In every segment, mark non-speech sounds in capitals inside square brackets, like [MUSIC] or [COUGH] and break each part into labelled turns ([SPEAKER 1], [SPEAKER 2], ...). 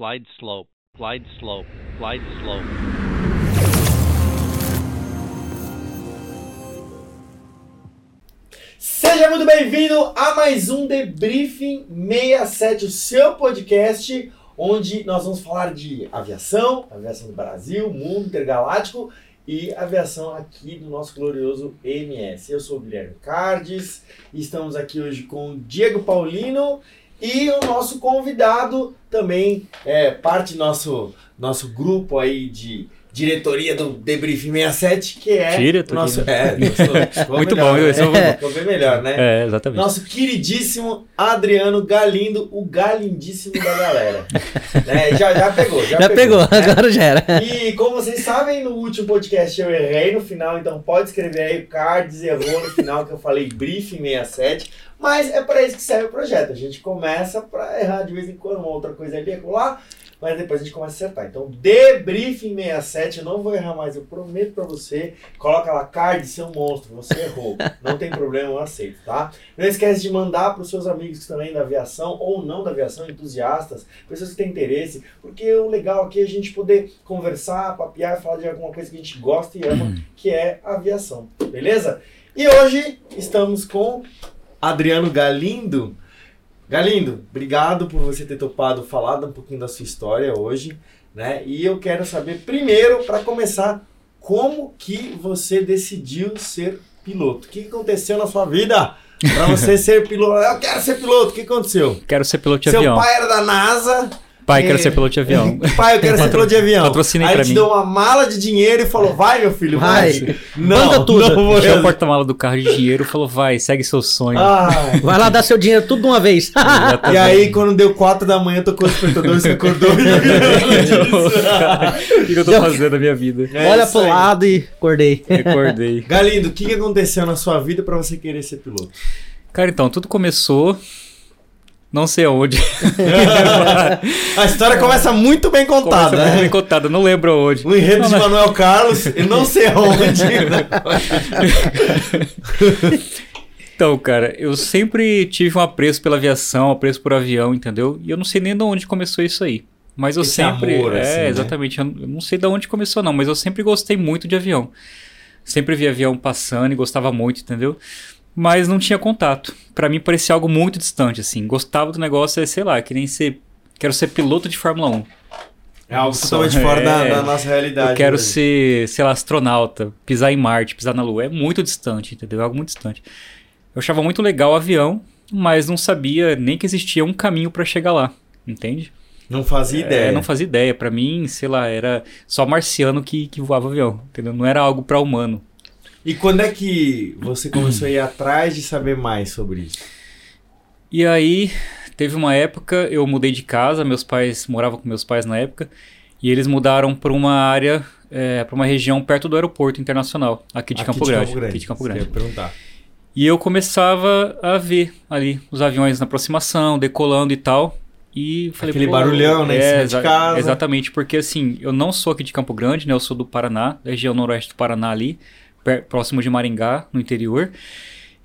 [SPEAKER 1] glide slope, glide slope, glide slope.
[SPEAKER 2] Seja muito bem-vindo a mais um Debriefing 67, o seu podcast, onde nós vamos falar de aviação, aviação do Brasil, mundo intergaláctico e aviação aqui do nosso glorioso MS. Eu sou o Guilherme Cardes estamos aqui hoje com o Diego Paulino e o nosso convidado também é parte do nosso, nosso grupo aí de diretoria do Debriefing 67, que é
[SPEAKER 3] Diretoria.
[SPEAKER 2] nosso... É, [LAUGHS] sou-
[SPEAKER 3] Muito
[SPEAKER 2] melhor,
[SPEAKER 3] bom,
[SPEAKER 2] né?
[SPEAKER 3] eu [LAUGHS] sou-
[SPEAKER 2] Ficou bem melhor, né?
[SPEAKER 3] É, exatamente.
[SPEAKER 2] Nosso queridíssimo Adriano Galindo, o galindíssimo da galera. né? [LAUGHS] Já, já pegou, já,
[SPEAKER 4] Já pegou,
[SPEAKER 2] né?
[SPEAKER 4] agora já era.
[SPEAKER 2] E como vocês sabem, no último podcast eu errei no final, então pode escrever aí, o Cards errou no final que eu falei briefing 67, mas é para isso que serve o projeto. A gente começa para errar de vez em quando, uma outra coisa ali, lá, mas depois a gente começa a acertar. Então, debriefing 67, eu não vou errar mais, eu prometo para você. Coloca lá, Card, seu monstro, você errou. [LAUGHS] Não tem problema, eu aceito, tá? Não esquece de mandar para os seus amigos também da aviação, ou não da aviação, entusiastas, pessoas que têm interesse, porque o legal aqui é a gente poder conversar, papear, falar de alguma coisa que a gente gosta e ama, que é a aviação, beleza? E hoje estamos com Adriano Galindo. Galindo, obrigado por você ter topado falar um pouquinho da sua história hoje, né? E eu quero saber primeiro, para começar, como que você decidiu ser piloto? O que aconteceu na sua vida para você [LAUGHS] ser piloto? Eu quero ser piloto. O que aconteceu?
[SPEAKER 3] Quero ser piloto de
[SPEAKER 2] Seu
[SPEAKER 3] avião.
[SPEAKER 2] pai era da NASA.
[SPEAKER 3] Pai, quero
[SPEAKER 2] É.
[SPEAKER 3] ser piloto de avião. [LAUGHS]
[SPEAKER 2] Pai, eu quero ser piloto de avião.
[SPEAKER 3] patrocinem
[SPEAKER 2] Aí
[SPEAKER 3] pra
[SPEAKER 2] te
[SPEAKER 3] mim.
[SPEAKER 2] deu uma mala de dinheiro e falou: vai, meu filho, vai.
[SPEAKER 4] Vai.
[SPEAKER 2] Não,
[SPEAKER 4] Banca tudo.
[SPEAKER 2] não vou
[SPEAKER 3] Encheu o porta-mala do carro de dinheiro e falou, vai, segue seu sonho.
[SPEAKER 2] Ai.
[SPEAKER 4] Vai lá dar seu dinheiro tudo de uma vez. [LAUGHS]
[SPEAKER 2] E aí, quando deu 4 da manhã, tocou o despertador, você [LAUGHS] acordou.
[SPEAKER 3] o que que eu tô fazendo na minha vida?
[SPEAKER 2] É
[SPEAKER 4] Olha pro
[SPEAKER 2] aí.
[SPEAKER 4] lado e acordei.
[SPEAKER 3] Recordei.
[SPEAKER 2] Galindo, o que, que aconteceu na sua vida pra você querer ser piloto?
[SPEAKER 3] Cara, então, tudo começou... Não sei aonde. [LAUGHS]
[SPEAKER 2] A história começa muito bem contada,
[SPEAKER 3] Começa
[SPEAKER 2] né?
[SPEAKER 3] bem contada, não lembro aonde.
[SPEAKER 2] O enredo de
[SPEAKER 3] Não,
[SPEAKER 2] Manuel Carlos, e não sei aonde. né? [LAUGHS]
[SPEAKER 3] Então, cara, eu sempre tive um apreço pela aviação, um apreço por avião, entendeu? E eu não sei nem de onde começou isso aí. Mas eu
[SPEAKER 2] Esse
[SPEAKER 3] sempre.
[SPEAKER 2] amor,
[SPEAKER 3] é,
[SPEAKER 2] assim, né?
[SPEAKER 3] exatamente. Eu não sei de onde começou, não, mas eu sempre gostei muito de avião. Sempre vi avião passando e gostava muito, entendeu? Mas não tinha contato. Pra mim parecia algo muito distante, assim. Gostava do negócio, é, sei lá, que nem ser. Quero ser piloto de Fórmula 1.
[SPEAKER 2] É algo totalmente fora da,
[SPEAKER 3] é.
[SPEAKER 2] da nossa realidade.
[SPEAKER 3] Eu quero
[SPEAKER 2] né?
[SPEAKER 3] ser, sei lá, astronauta, pisar em Marte, pisar na Lua. É muito distante, entendeu? É algo muito distante. Eu achava muito legal o avião, mas não sabia nem que existia um caminho pra chegar lá, entende?
[SPEAKER 2] Não fazia ideia.
[SPEAKER 3] É, não fazia ideia. Pra mim, sei lá, era só marciano que, que voava avião, entendeu? Não era algo pra humano.
[SPEAKER 2] E quando é que você começou a ir atrás de saber mais sobre isso?
[SPEAKER 3] E aí, teve uma época, eu mudei de casa, meus pais moravam com meus pais na época, e eles mudaram pra uma área, é, para uma região perto do aeroporto internacional, aqui de,
[SPEAKER 2] Aqui
[SPEAKER 3] Campo, Grande, Aqui de Campo
[SPEAKER 2] eu
[SPEAKER 3] Grande.
[SPEAKER 2] ia perguntar.
[SPEAKER 3] E eu começava a ver ali os aviões na aproximação, decolando e tal. E falei,
[SPEAKER 2] Aquele barulhão, né, cima de casa.
[SPEAKER 3] Exatamente, porque assim, eu não sou aqui de Campo Grande, né? Eu sou do Paraná, da região noroeste do Paraná ali, próximo de Maringá, no interior.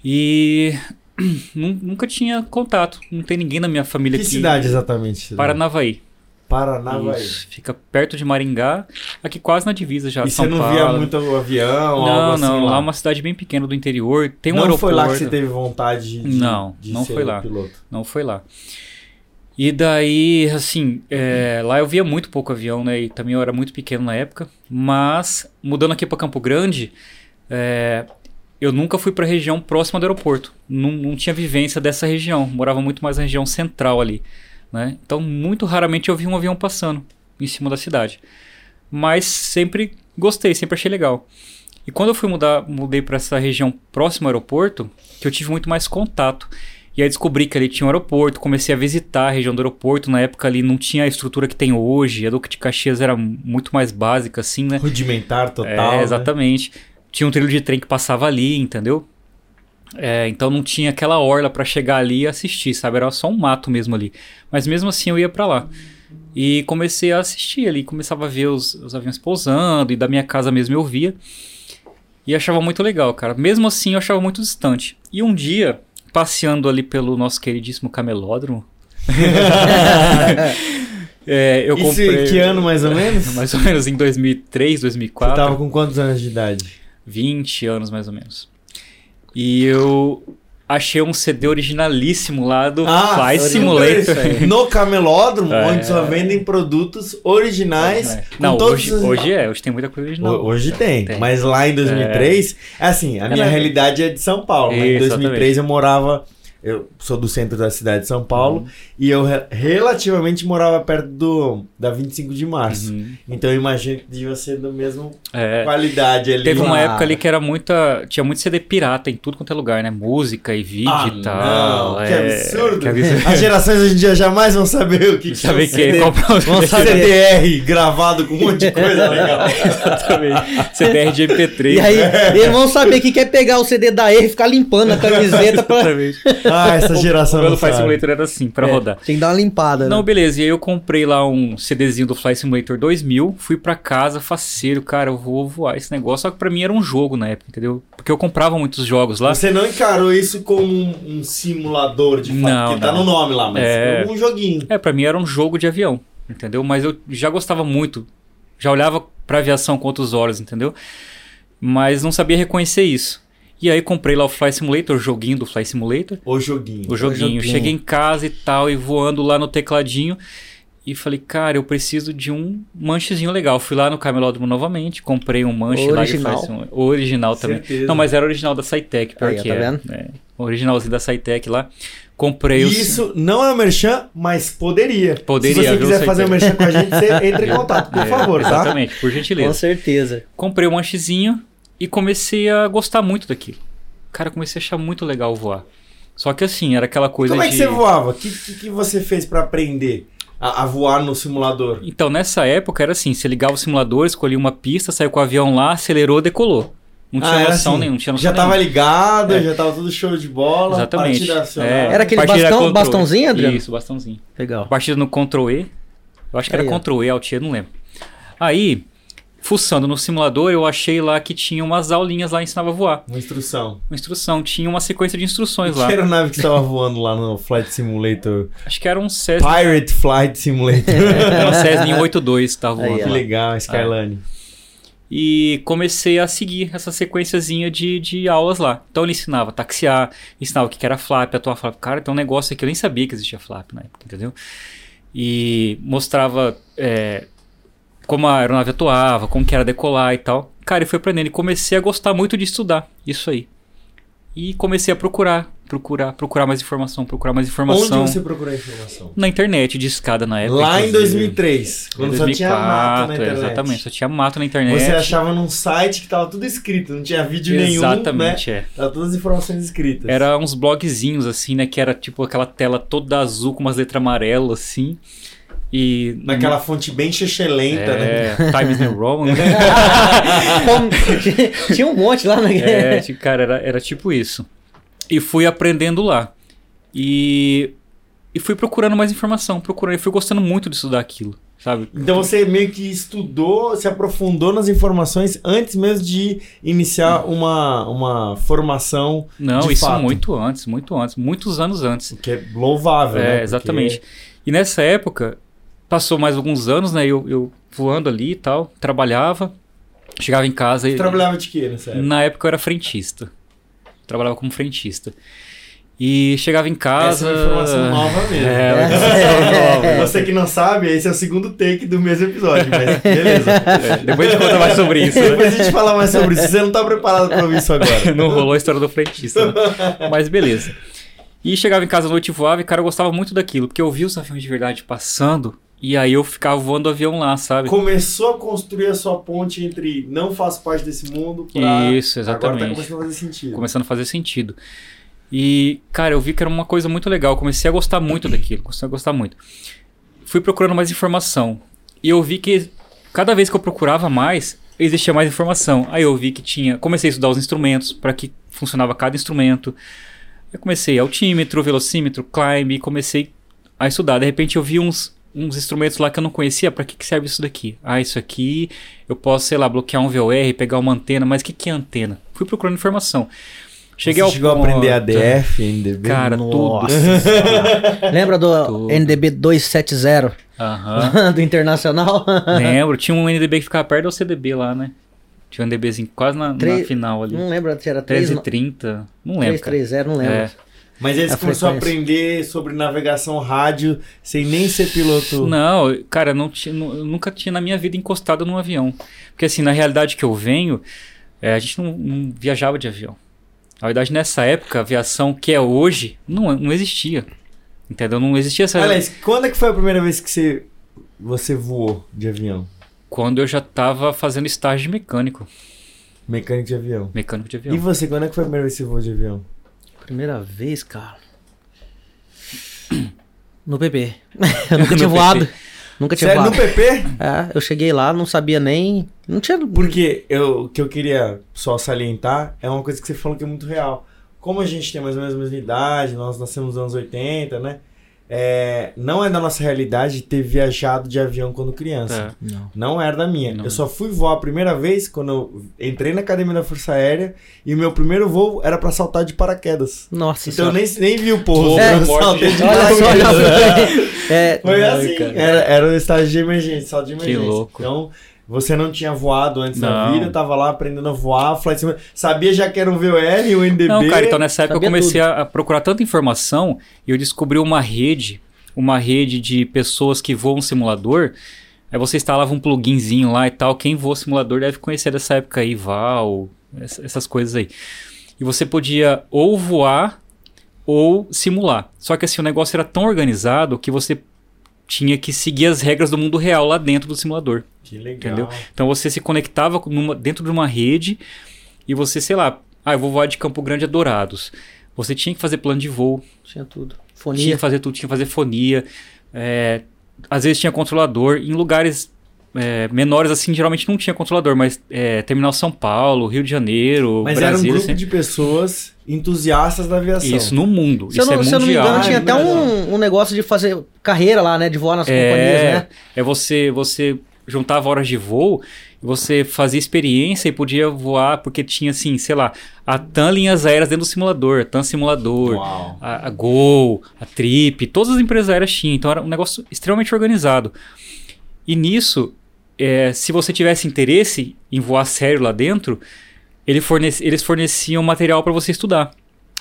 [SPEAKER 3] E [CLEARS THROAT] nun- nunca tinha contato, não tem ninguém na minha família
[SPEAKER 2] Que
[SPEAKER 3] aqui.
[SPEAKER 2] cidade exatamente?
[SPEAKER 3] Paranavaí.
[SPEAKER 2] Paranavaí.
[SPEAKER 3] Isso, fica perto de Maringá, aqui quase na divisa já,
[SPEAKER 2] E
[SPEAKER 3] São
[SPEAKER 2] você não
[SPEAKER 3] Paulo.
[SPEAKER 2] via muito o avião?
[SPEAKER 3] Não,
[SPEAKER 2] assim
[SPEAKER 3] não,
[SPEAKER 2] lá?
[SPEAKER 3] é uma cidade bem pequena do interior, tem um
[SPEAKER 2] não
[SPEAKER 3] aeroporto.
[SPEAKER 2] foi lá que você teve vontade de,
[SPEAKER 3] Não,
[SPEAKER 2] de
[SPEAKER 3] não
[SPEAKER 2] ser
[SPEAKER 3] foi lá.
[SPEAKER 2] piloto?
[SPEAKER 3] Não foi lá. E daí, assim, é, lá eu via muito pouco avião, né? E também eu era muito pequeno na época. Mas, mudando aqui para Campo Grande, é, eu nunca fui para a região próxima do aeroporto. Não, não tinha vivência dessa região. Morava muito mais na região central ali, né? Então, muito raramente eu vi um avião passando em cima da cidade. Mas sempre gostei, sempre achei legal. E quando eu fui mudar, mudei para essa região próxima ao aeroporto, que eu tive muito mais contato. E aí descobri que ali tinha um aeroporto, comecei a visitar a região do aeroporto. Na época ali não tinha a estrutura que tem hoje. A Duque de Caxias era muito mais básica, assim, né?
[SPEAKER 2] Rudimentar total.
[SPEAKER 3] É,
[SPEAKER 2] né?
[SPEAKER 3] Tinha um trilho de trem que passava ali, entendeu? É, então não tinha aquela orla pra chegar ali e assistir, sabe? Era só um mato mesmo ali. Mas mesmo assim eu ia pra lá. E comecei a assistir ali, começava a ver os, os aviões pousando e da minha casa mesmo eu via. E achava muito legal, cara. Mesmo assim eu achava muito distante. E um dia, passeando ali pelo nosso queridíssimo camelódromo, [LAUGHS] É, eu
[SPEAKER 2] Isso
[SPEAKER 3] comprei.
[SPEAKER 2] que ano mais ou menos? [LAUGHS]
[SPEAKER 3] Mais ou menos em 2003,
[SPEAKER 2] Você
[SPEAKER 3] 2004.
[SPEAKER 2] tava com quantos anos de idade?
[SPEAKER 3] 20 anos mais ou menos. E eu achei um CD originalíssimo lá do Fly
[SPEAKER 2] super
[SPEAKER 3] Simulator.
[SPEAKER 2] isso aí. No camelódromo,
[SPEAKER 3] É.
[SPEAKER 2] onde só vendem produtos originais.
[SPEAKER 3] Não, hoje,
[SPEAKER 2] os-
[SPEAKER 3] hoje é, hoje tem muita coisa original.
[SPEAKER 2] Ho- Hoje tem,
[SPEAKER 3] Tem.
[SPEAKER 2] mas lá em 2003, é assim, a minha realidade é de São Paulo. né? Em
[SPEAKER 3] Isso,
[SPEAKER 2] 2003 eu morava, eu sou do centro da cidade de São Paulo,
[SPEAKER 3] Uhum.
[SPEAKER 2] e eu re- relativamente morava perto do da 25 de março.
[SPEAKER 3] Uhum.
[SPEAKER 2] Então eu imagino que devia ser da mesma
[SPEAKER 3] É.
[SPEAKER 2] qualidade ali.
[SPEAKER 3] Teve uma
[SPEAKER 2] lá.
[SPEAKER 3] época ali que era muita. Tinha muito CD pirata em tudo quanto é lugar, né? Música e vídeo
[SPEAKER 2] Ah,
[SPEAKER 3] e tal.
[SPEAKER 2] não, que
[SPEAKER 3] é,
[SPEAKER 2] absurdo.
[SPEAKER 3] que absurdo.
[SPEAKER 2] As gerações hoje em dia jamais vão saber o que, que
[SPEAKER 3] Saber
[SPEAKER 2] é um
[SPEAKER 3] que
[SPEAKER 2] CD.
[SPEAKER 3] um
[SPEAKER 4] Vamos
[SPEAKER 3] CD.
[SPEAKER 4] saber.
[SPEAKER 2] CDR gravado com um monte de coisa [LAUGHS] legal.
[SPEAKER 3] Exatamente. CDR de MP3.
[SPEAKER 4] E aí,
[SPEAKER 3] né?
[SPEAKER 4] eles vão saber que quer pegar o CD da R e ficar limpando a camiseta pra. [LAUGHS]
[SPEAKER 3] Exatamente. [LAUGHS]
[SPEAKER 2] Ah, [LAUGHS] essa geração
[SPEAKER 3] O meu
[SPEAKER 2] sabe.
[SPEAKER 3] Simulator era assim, pra
[SPEAKER 4] É,
[SPEAKER 3] rodar.
[SPEAKER 4] Tem que dar uma limpada,
[SPEAKER 3] Não,
[SPEAKER 4] né?
[SPEAKER 3] beleza. E aí eu comprei lá um CDzinho do Fly Simulator 2000, fui pra casa, faceiro, cara, eu vou voar esse negócio. Só que pra mim era um jogo na época, entendeu? Porque eu comprava muitos jogos lá.
[SPEAKER 2] Você não encarou isso como um, um simulador de fato,
[SPEAKER 3] Não,
[SPEAKER 2] porque tá no nome lá, mas
[SPEAKER 3] É.
[SPEAKER 2] é um joguinho.
[SPEAKER 3] É, pra mim era um jogo de avião, entendeu? Mas eu já gostava muito, já olhava pra aviação com outros olhos, entendeu? Mas não sabia reconhecer isso. E aí comprei lá o Fly Simulator, o joguinho do Fly Simulator,
[SPEAKER 2] O joguinho.
[SPEAKER 3] o joguinho.
[SPEAKER 4] joguinho.
[SPEAKER 3] Cheguei em casa e tal, e voando lá no tecladinho. E falei, cara, eu preciso de um manchezinho legal. Fui lá no camelódromo novamente, comprei um manche lá de
[SPEAKER 4] Original.
[SPEAKER 3] Fly Simulator. O original também.
[SPEAKER 2] Certeza.
[SPEAKER 3] Não, mas era original da Cytec, pior
[SPEAKER 4] Aí,
[SPEAKER 3] que
[SPEAKER 4] tá
[SPEAKER 3] é.
[SPEAKER 4] vendo?
[SPEAKER 3] é. O originalzinho da Cytec lá. Comprei
[SPEAKER 2] E
[SPEAKER 3] o.
[SPEAKER 2] isso não é um merchan, mas poderia.
[SPEAKER 3] Poderia,
[SPEAKER 2] Se você quiser fazer
[SPEAKER 3] que-
[SPEAKER 2] um merchan com a gente, você [LAUGHS] entra em contato, por
[SPEAKER 3] É,
[SPEAKER 2] favor, tá?
[SPEAKER 3] Exatamente, por gentileza.
[SPEAKER 4] Com certeza.
[SPEAKER 3] Comprei um manchezinho e comecei a gostar muito daquilo. Cara, eu comecei a achar muito legal voar. Só que assim, era aquela coisa
[SPEAKER 2] Como é
[SPEAKER 3] de.
[SPEAKER 2] que você voava? O que, que, que você fez pra aprender a, a voar no simulador?
[SPEAKER 3] Então, nessa época era assim: você ligava o simulador, escolhia uma pista, saiu com o avião lá, acelerou, decolou. Não tinha
[SPEAKER 2] Ah, era
[SPEAKER 3] noção
[SPEAKER 2] assim,
[SPEAKER 3] nenhuma, não tinha noção
[SPEAKER 2] Já tava
[SPEAKER 3] nenhuma.
[SPEAKER 2] ligado,
[SPEAKER 3] É.
[SPEAKER 2] já tava tudo show de bola.
[SPEAKER 3] Exatamente. É,
[SPEAKER 4] Era aquele
[SPEAKER 3] partida
[SPEAKER 4] bastão- bastãozinho, Adriano?
[SPEAKER 3] Isso, bastãozinho.
[SPEAKER 4] Legal.
[SPEAKER 3] Partida no Ctrl E. Eu acho que era
[SPEAKER 4] Aí, ó.
[SPEAKER 3] Ctrl E, Alt E, não lembro. Aí, fuçando no simulador, eu achei lá que tinha umas aulinhas lá, ensinava a voar.
[SPEAKER 2] Uma instrução.
[SPEAKER 3] Uma instrução, tinha uma sequência de instruções lá.
[SPEAKER 2] Que aeronave que você tava voando lá no Flight Simulator?
[SPEAKER 3] Acho que era um Cessna,
[SPEAKER 2] Pirate Flight Simulator.
[SPEAKER 3] era um Cessna 182 que tava
[SPEAKER 4] Aí,
[SPEAKER 3] voando
[SPEAKER 2] que
[SPEAKER 3] lá.
[SPEAKER 2] legal, Skylane.
[SPEAKER 3] E comecei a seguir essa sequenciazinha de, de aulas lá. Então ele ensinava a taxiar, ensinava o que que era flap, atuar flap. Cara, tem um negócio aqui, eu nem sabia que existia flap na época, entendeu? E mostrava é, como a aeronave atuava, como que era decolar e tal. Cara, e fui aprendendo e comecei a gostar muito de estudar isso aí. E comecei a procurar, procurar, procurar mais informação, procurar mais informação.
[SPEAKER 2] Onde você procurou informação?
[SPEAKER 3] Na internet, de escada na época.
[SPEAKER 2] Lá em
[SPEAKER 3] inclusive.
[SPEAKER 2] 2003,
[SPEAKER 3] Em
[SPEAKER 2] quando só tinha mato na
[SPEAKER 3] 2004,
[SPEAKER 2] internet.
[SPEAKER 3] exatamente, só tinha mato na internet.
[SPEAKER 2] Você achava num site que tava tudo escrito, não tinha vídeo nenhum, né?
[SPEAKER 3] Exatamente, é.
[SPEAKER 2] Tava todas as informações escritas.
[SPEAKER 3] Era uns blogzinhos, assim, né? Que era tipo aquela tela toda azul com umas letras amarelas, assim. E.
[SPEAKER 2] Naquela fonte bem chechelenta, né?
[SPEAKER 3] é, Times New Roman. né? [LAUGHS]
[SPEAKER 4] Tinha um monte lá, né?
[SPEAKER 3] é, cara, era, era tipo isso. E fui aprendendo lá. E. E fui procurando mais informação, procurando. E fui gostando muito de estudar aquilo, sabe?
[SPEAKER 2] Então você meio que estudou, se aprofundou nas informações antes mesmo de iniciar uma, uma formação,
[SPEAKER 3] Não,
[SPEAKER 2] De
[SPEAKER 3] isso
[SPEAKER 2] fato.
[SPEAKER 3] muito antes, muito antes, muitos anos antes.
[SPEAKER 2] o que é louvável, né?
[SPEAKER 3] É,
[SPEAKER 2] Porque
[SPEAKER 3] exatamente. E nessa época, passou mais alguns anos, né? Eu, eu voando ali e tal, trabalhava, chegava em casa
[SPEAKER 2] Você
[SPEAKER 3] e.
[SPEAKER 2] trabalhava de quê nessa época?
[SPEAKER 3] Na época eu era frentista. Trabalhava como frentista. E chegava em casa.
[SPEAKER 2] Essa é uma informação nova mesmo.
[SPEAKER 3] É, uma [LAUGHS] informação nova.
[SPEAKER 2] Você que não sabe, esse é o segundo take do mesmo episódio, mas [LAUGHS] beleza.
[SPEAKER 3] É, Depois a gente conta mais sobre isso, né?
[SPEAKER 2] Depois a gente fala mais sobre isso. Você não tá preparado pra ouvir isso agora. [LAUGHS]
[SPEAKER 3] Não rolou a história do frentista. né? Mas beleza. E chegava em casa à noite e voava, e cara, eu gostava muito daquilo, porque eu via os aviões de verdade passando, e aí eu ficava voando o avião lá, sabe?
[SPEAKER 2] Começou a construir a sua ponte entre não faço parte desse mundo pra...
[SPEAKER 3] Isso,
[SPEAKER 2] Agora tá
[SPEAKER 3] exatamente.
[SPEAKER 2] começando a fazer sentido.
[SPEAKER 3] começando a fazer sentido. E, cara, eu vi que era uma coisa muito legal. Comecei a gostar muito daquilo. Comecei a gostar muito. Fui procurando mais informação. E eu vi que cada vez que eu procurava mais, existia mais informação. Aí eu vi que tinha. Comecei a estudar os instrumentos, para que funcionava cada instrumento. Eu comecei altímetro, velocímetro, climb, e comecei a estudar. De repente eu vi uns, uns instrumentos lá que eu não conhecia. Para que, que serve isso daqui? Ah, isso aqui eu posso, sei lá, bloquear um VOR, pegar uma antena. Mas o que, que é antena? Fui procurando informação. Cheguei
[SPEAKER 2] Você
[SPEAKER 3] ao
[SPEAKER 2] chegou a
[SPEAKER 3] ponto-
[SPEAKER 2] aprender ADF, NDB?
[SPEAKER 3] Cara,
[SPEAKER 4] Nossa.
[SPEAKER 3] tudo. [LAUGHS]
[SPEAKER 4] Lembra do
[SPEAKER 3] Tudo.
[SPEAKER 4] NDB 270
[SPEAKER 3] Aham. [LAUGHS]
[SPEAKER 4] do Internacional? [LAUGHS]
[SPEAKER 3] Lembro, tinha um NDB que ficava perto do CDB lá, né? Tinha um NDBzinho quase na, na
[SPEAKER 4] Três-
[SPEAKER 3] final ali.
[SPEAKER 4] Não lembro se era 3,
[SPEAKER 3] 1330, não lembro, cara.
[SPEAKER 4] 330, não lembro.
[SPEAKER 3] É.
[SPEAKER 2] Mas eles começaram a aprender sobre navegação rádio sem nem ser piloto.
[SPEAKER 3] Não, cara, não nunca tinha na minha vida encostado num avião. Porque assim, na realidade que eu venho, é, a gente não, não viajava de avião. Na verdade, nessa época, a aviação que é hoje não, não existia. Entendeu? Não existia essa.
[SPEAKER 2] Aliás, quando é que foi a primeira vez que você, você voou de avião?
[SPEAKER 3] Quando eu já tava fazendo estágio de mecânico.
[SPEAKER 2] Mecânico de avião.
[SPEAKER 3] Mecânico de
[SPEAKER 2] E
[SPEAKER 3] avião.
[SPEAKER 2] você, quando é que foi a primeira vez que você voou de avião?
[SPEAKER 4] Primeira vez, cara. [CLEARS THROAT] No PP. [LAUGHS] Eu [LAUGHS] nunca
[SPEAKER 3] No
[SPEAKER 4] tinha
[SPEAKER 3] PP.
[SPEAKER 4] voado. Nunca tinha
[SPEAKER 2] Sério, no
[SPEAKER 4] voado.
[SPEAKER 2] PP?
[SPEAKER 4] É, eu cheguei lá, não sabia nem. Não tinha.
[SPEAKER 2] Porque eu, o que eu queria só salientar é uma coisa que você falou que é muito real. Como a gente tem mais ou menos a mesma idade, nós nascemos nos anos 80, né? É, não é da nossa realidade ter viajado de avião quando criança.
[SPEAKER 3] É.
[SPEAKER 4] Não.
[SPEAKER 2] Não era da minha.
[SPEAKER 3] Não.
[SPEAKER 2] Eu só fui voar a primeira vez quando eu entrei na academia da Força Aérea e o meu primeiro voo era pra saltar de paraquedas.
[SPEAKER 4] Nossa
[SPEAKER 2] Então eu
[SPEAKER 4] senhora.
[SPEAKER 2] nem, nem vi o povo.
[SPEAKER 4] É,
[SPEAKER 2] eu saltei
[SPEAKER 3] de-
[SPEAKER 2] paraquedas. [LAUGHS]
[SPEAKER 4] é,
[SPEAKER 2] Foi assim, era, era um estágio de emergência, salto de emergência.
[SPEAKER 3] louco.
[SPEAKER 2] Então, você não tinha voado antes da
[SPEAKER 3] Não.
[SPEAKER 2] vida, tava lá aprendendo a voar, flight simulator, sabia já que era o VOR, o NDB.
[SPEAKER 3] Não, cara, então nessa época eu comecei a, a procurar tanta informação e eu descobri uma rede, uma rede de pessoas que voam simulador. Aí você instalava um pluginzinho lá e tal. Quem voa simulador deve conhecer dessa época aí, Val, essa- essas coisas aí. E você podia ou voar ou simular. Só que assim, o negócio era tão organizado que você tinha que seguir as regras do mundo real lá dentro do simulador.
[SPEAKER 2] Que legal.
[SPEAKER 3] Entendeu? Então você se conectava numa- dentro de uma rede e você, sei lá, ah, eu vou voar de Campo Grande a Dourados. Você tinha que fazer plano de voo,
[SPEAKER 4] Tinha tudo.
[SPEAKER 3] tinha
[SPEAKER 4] Fonia.
[SPEAKER 3] que fazer tudo, tinha que fazer fonia. é, às vezes tinha controlador. Em lugares é, menores, assim, geralmente não tinha controlador, mas é, Terminal São Paulo, Rio de Janeiro,
[SPEAKER 2] Mas era um grupo
[SPEAKER 3] assim,
[SPEAKER 2] de pessoas entusiastas da aviação.
[SPEAKER 3] Isso, no mundo.
[SPEAKER 4] Se eu,
[SPEAKER 3] Isso
[SPEAKER 4] não,
[SPEAKER 3] é
[SPEAKER 4] se eu não me
[SPEAKER 3] mundial.
[SPEAKER 4] engano, tinha
[SPEAKER 2] Ah,
[SPEAKER 4] até um, um negócio de fazer carreira lá, né? De voar nas companhias, né?
[SPEAKER 3] É você, você juntava horas de voo, você fazia experiência e podia voar, porque tinha assim, sei lá, a TAM linhas aéreas dentro do simulador, a TAM simulador, a, a Gol, a Trip, todas as empresas aéreas tinham, então era um negócio extremamente organizado. E nisso, é, se você tivesse interesse em voar sério lá dentro, ele fornece- eles forneciam material para você estudar.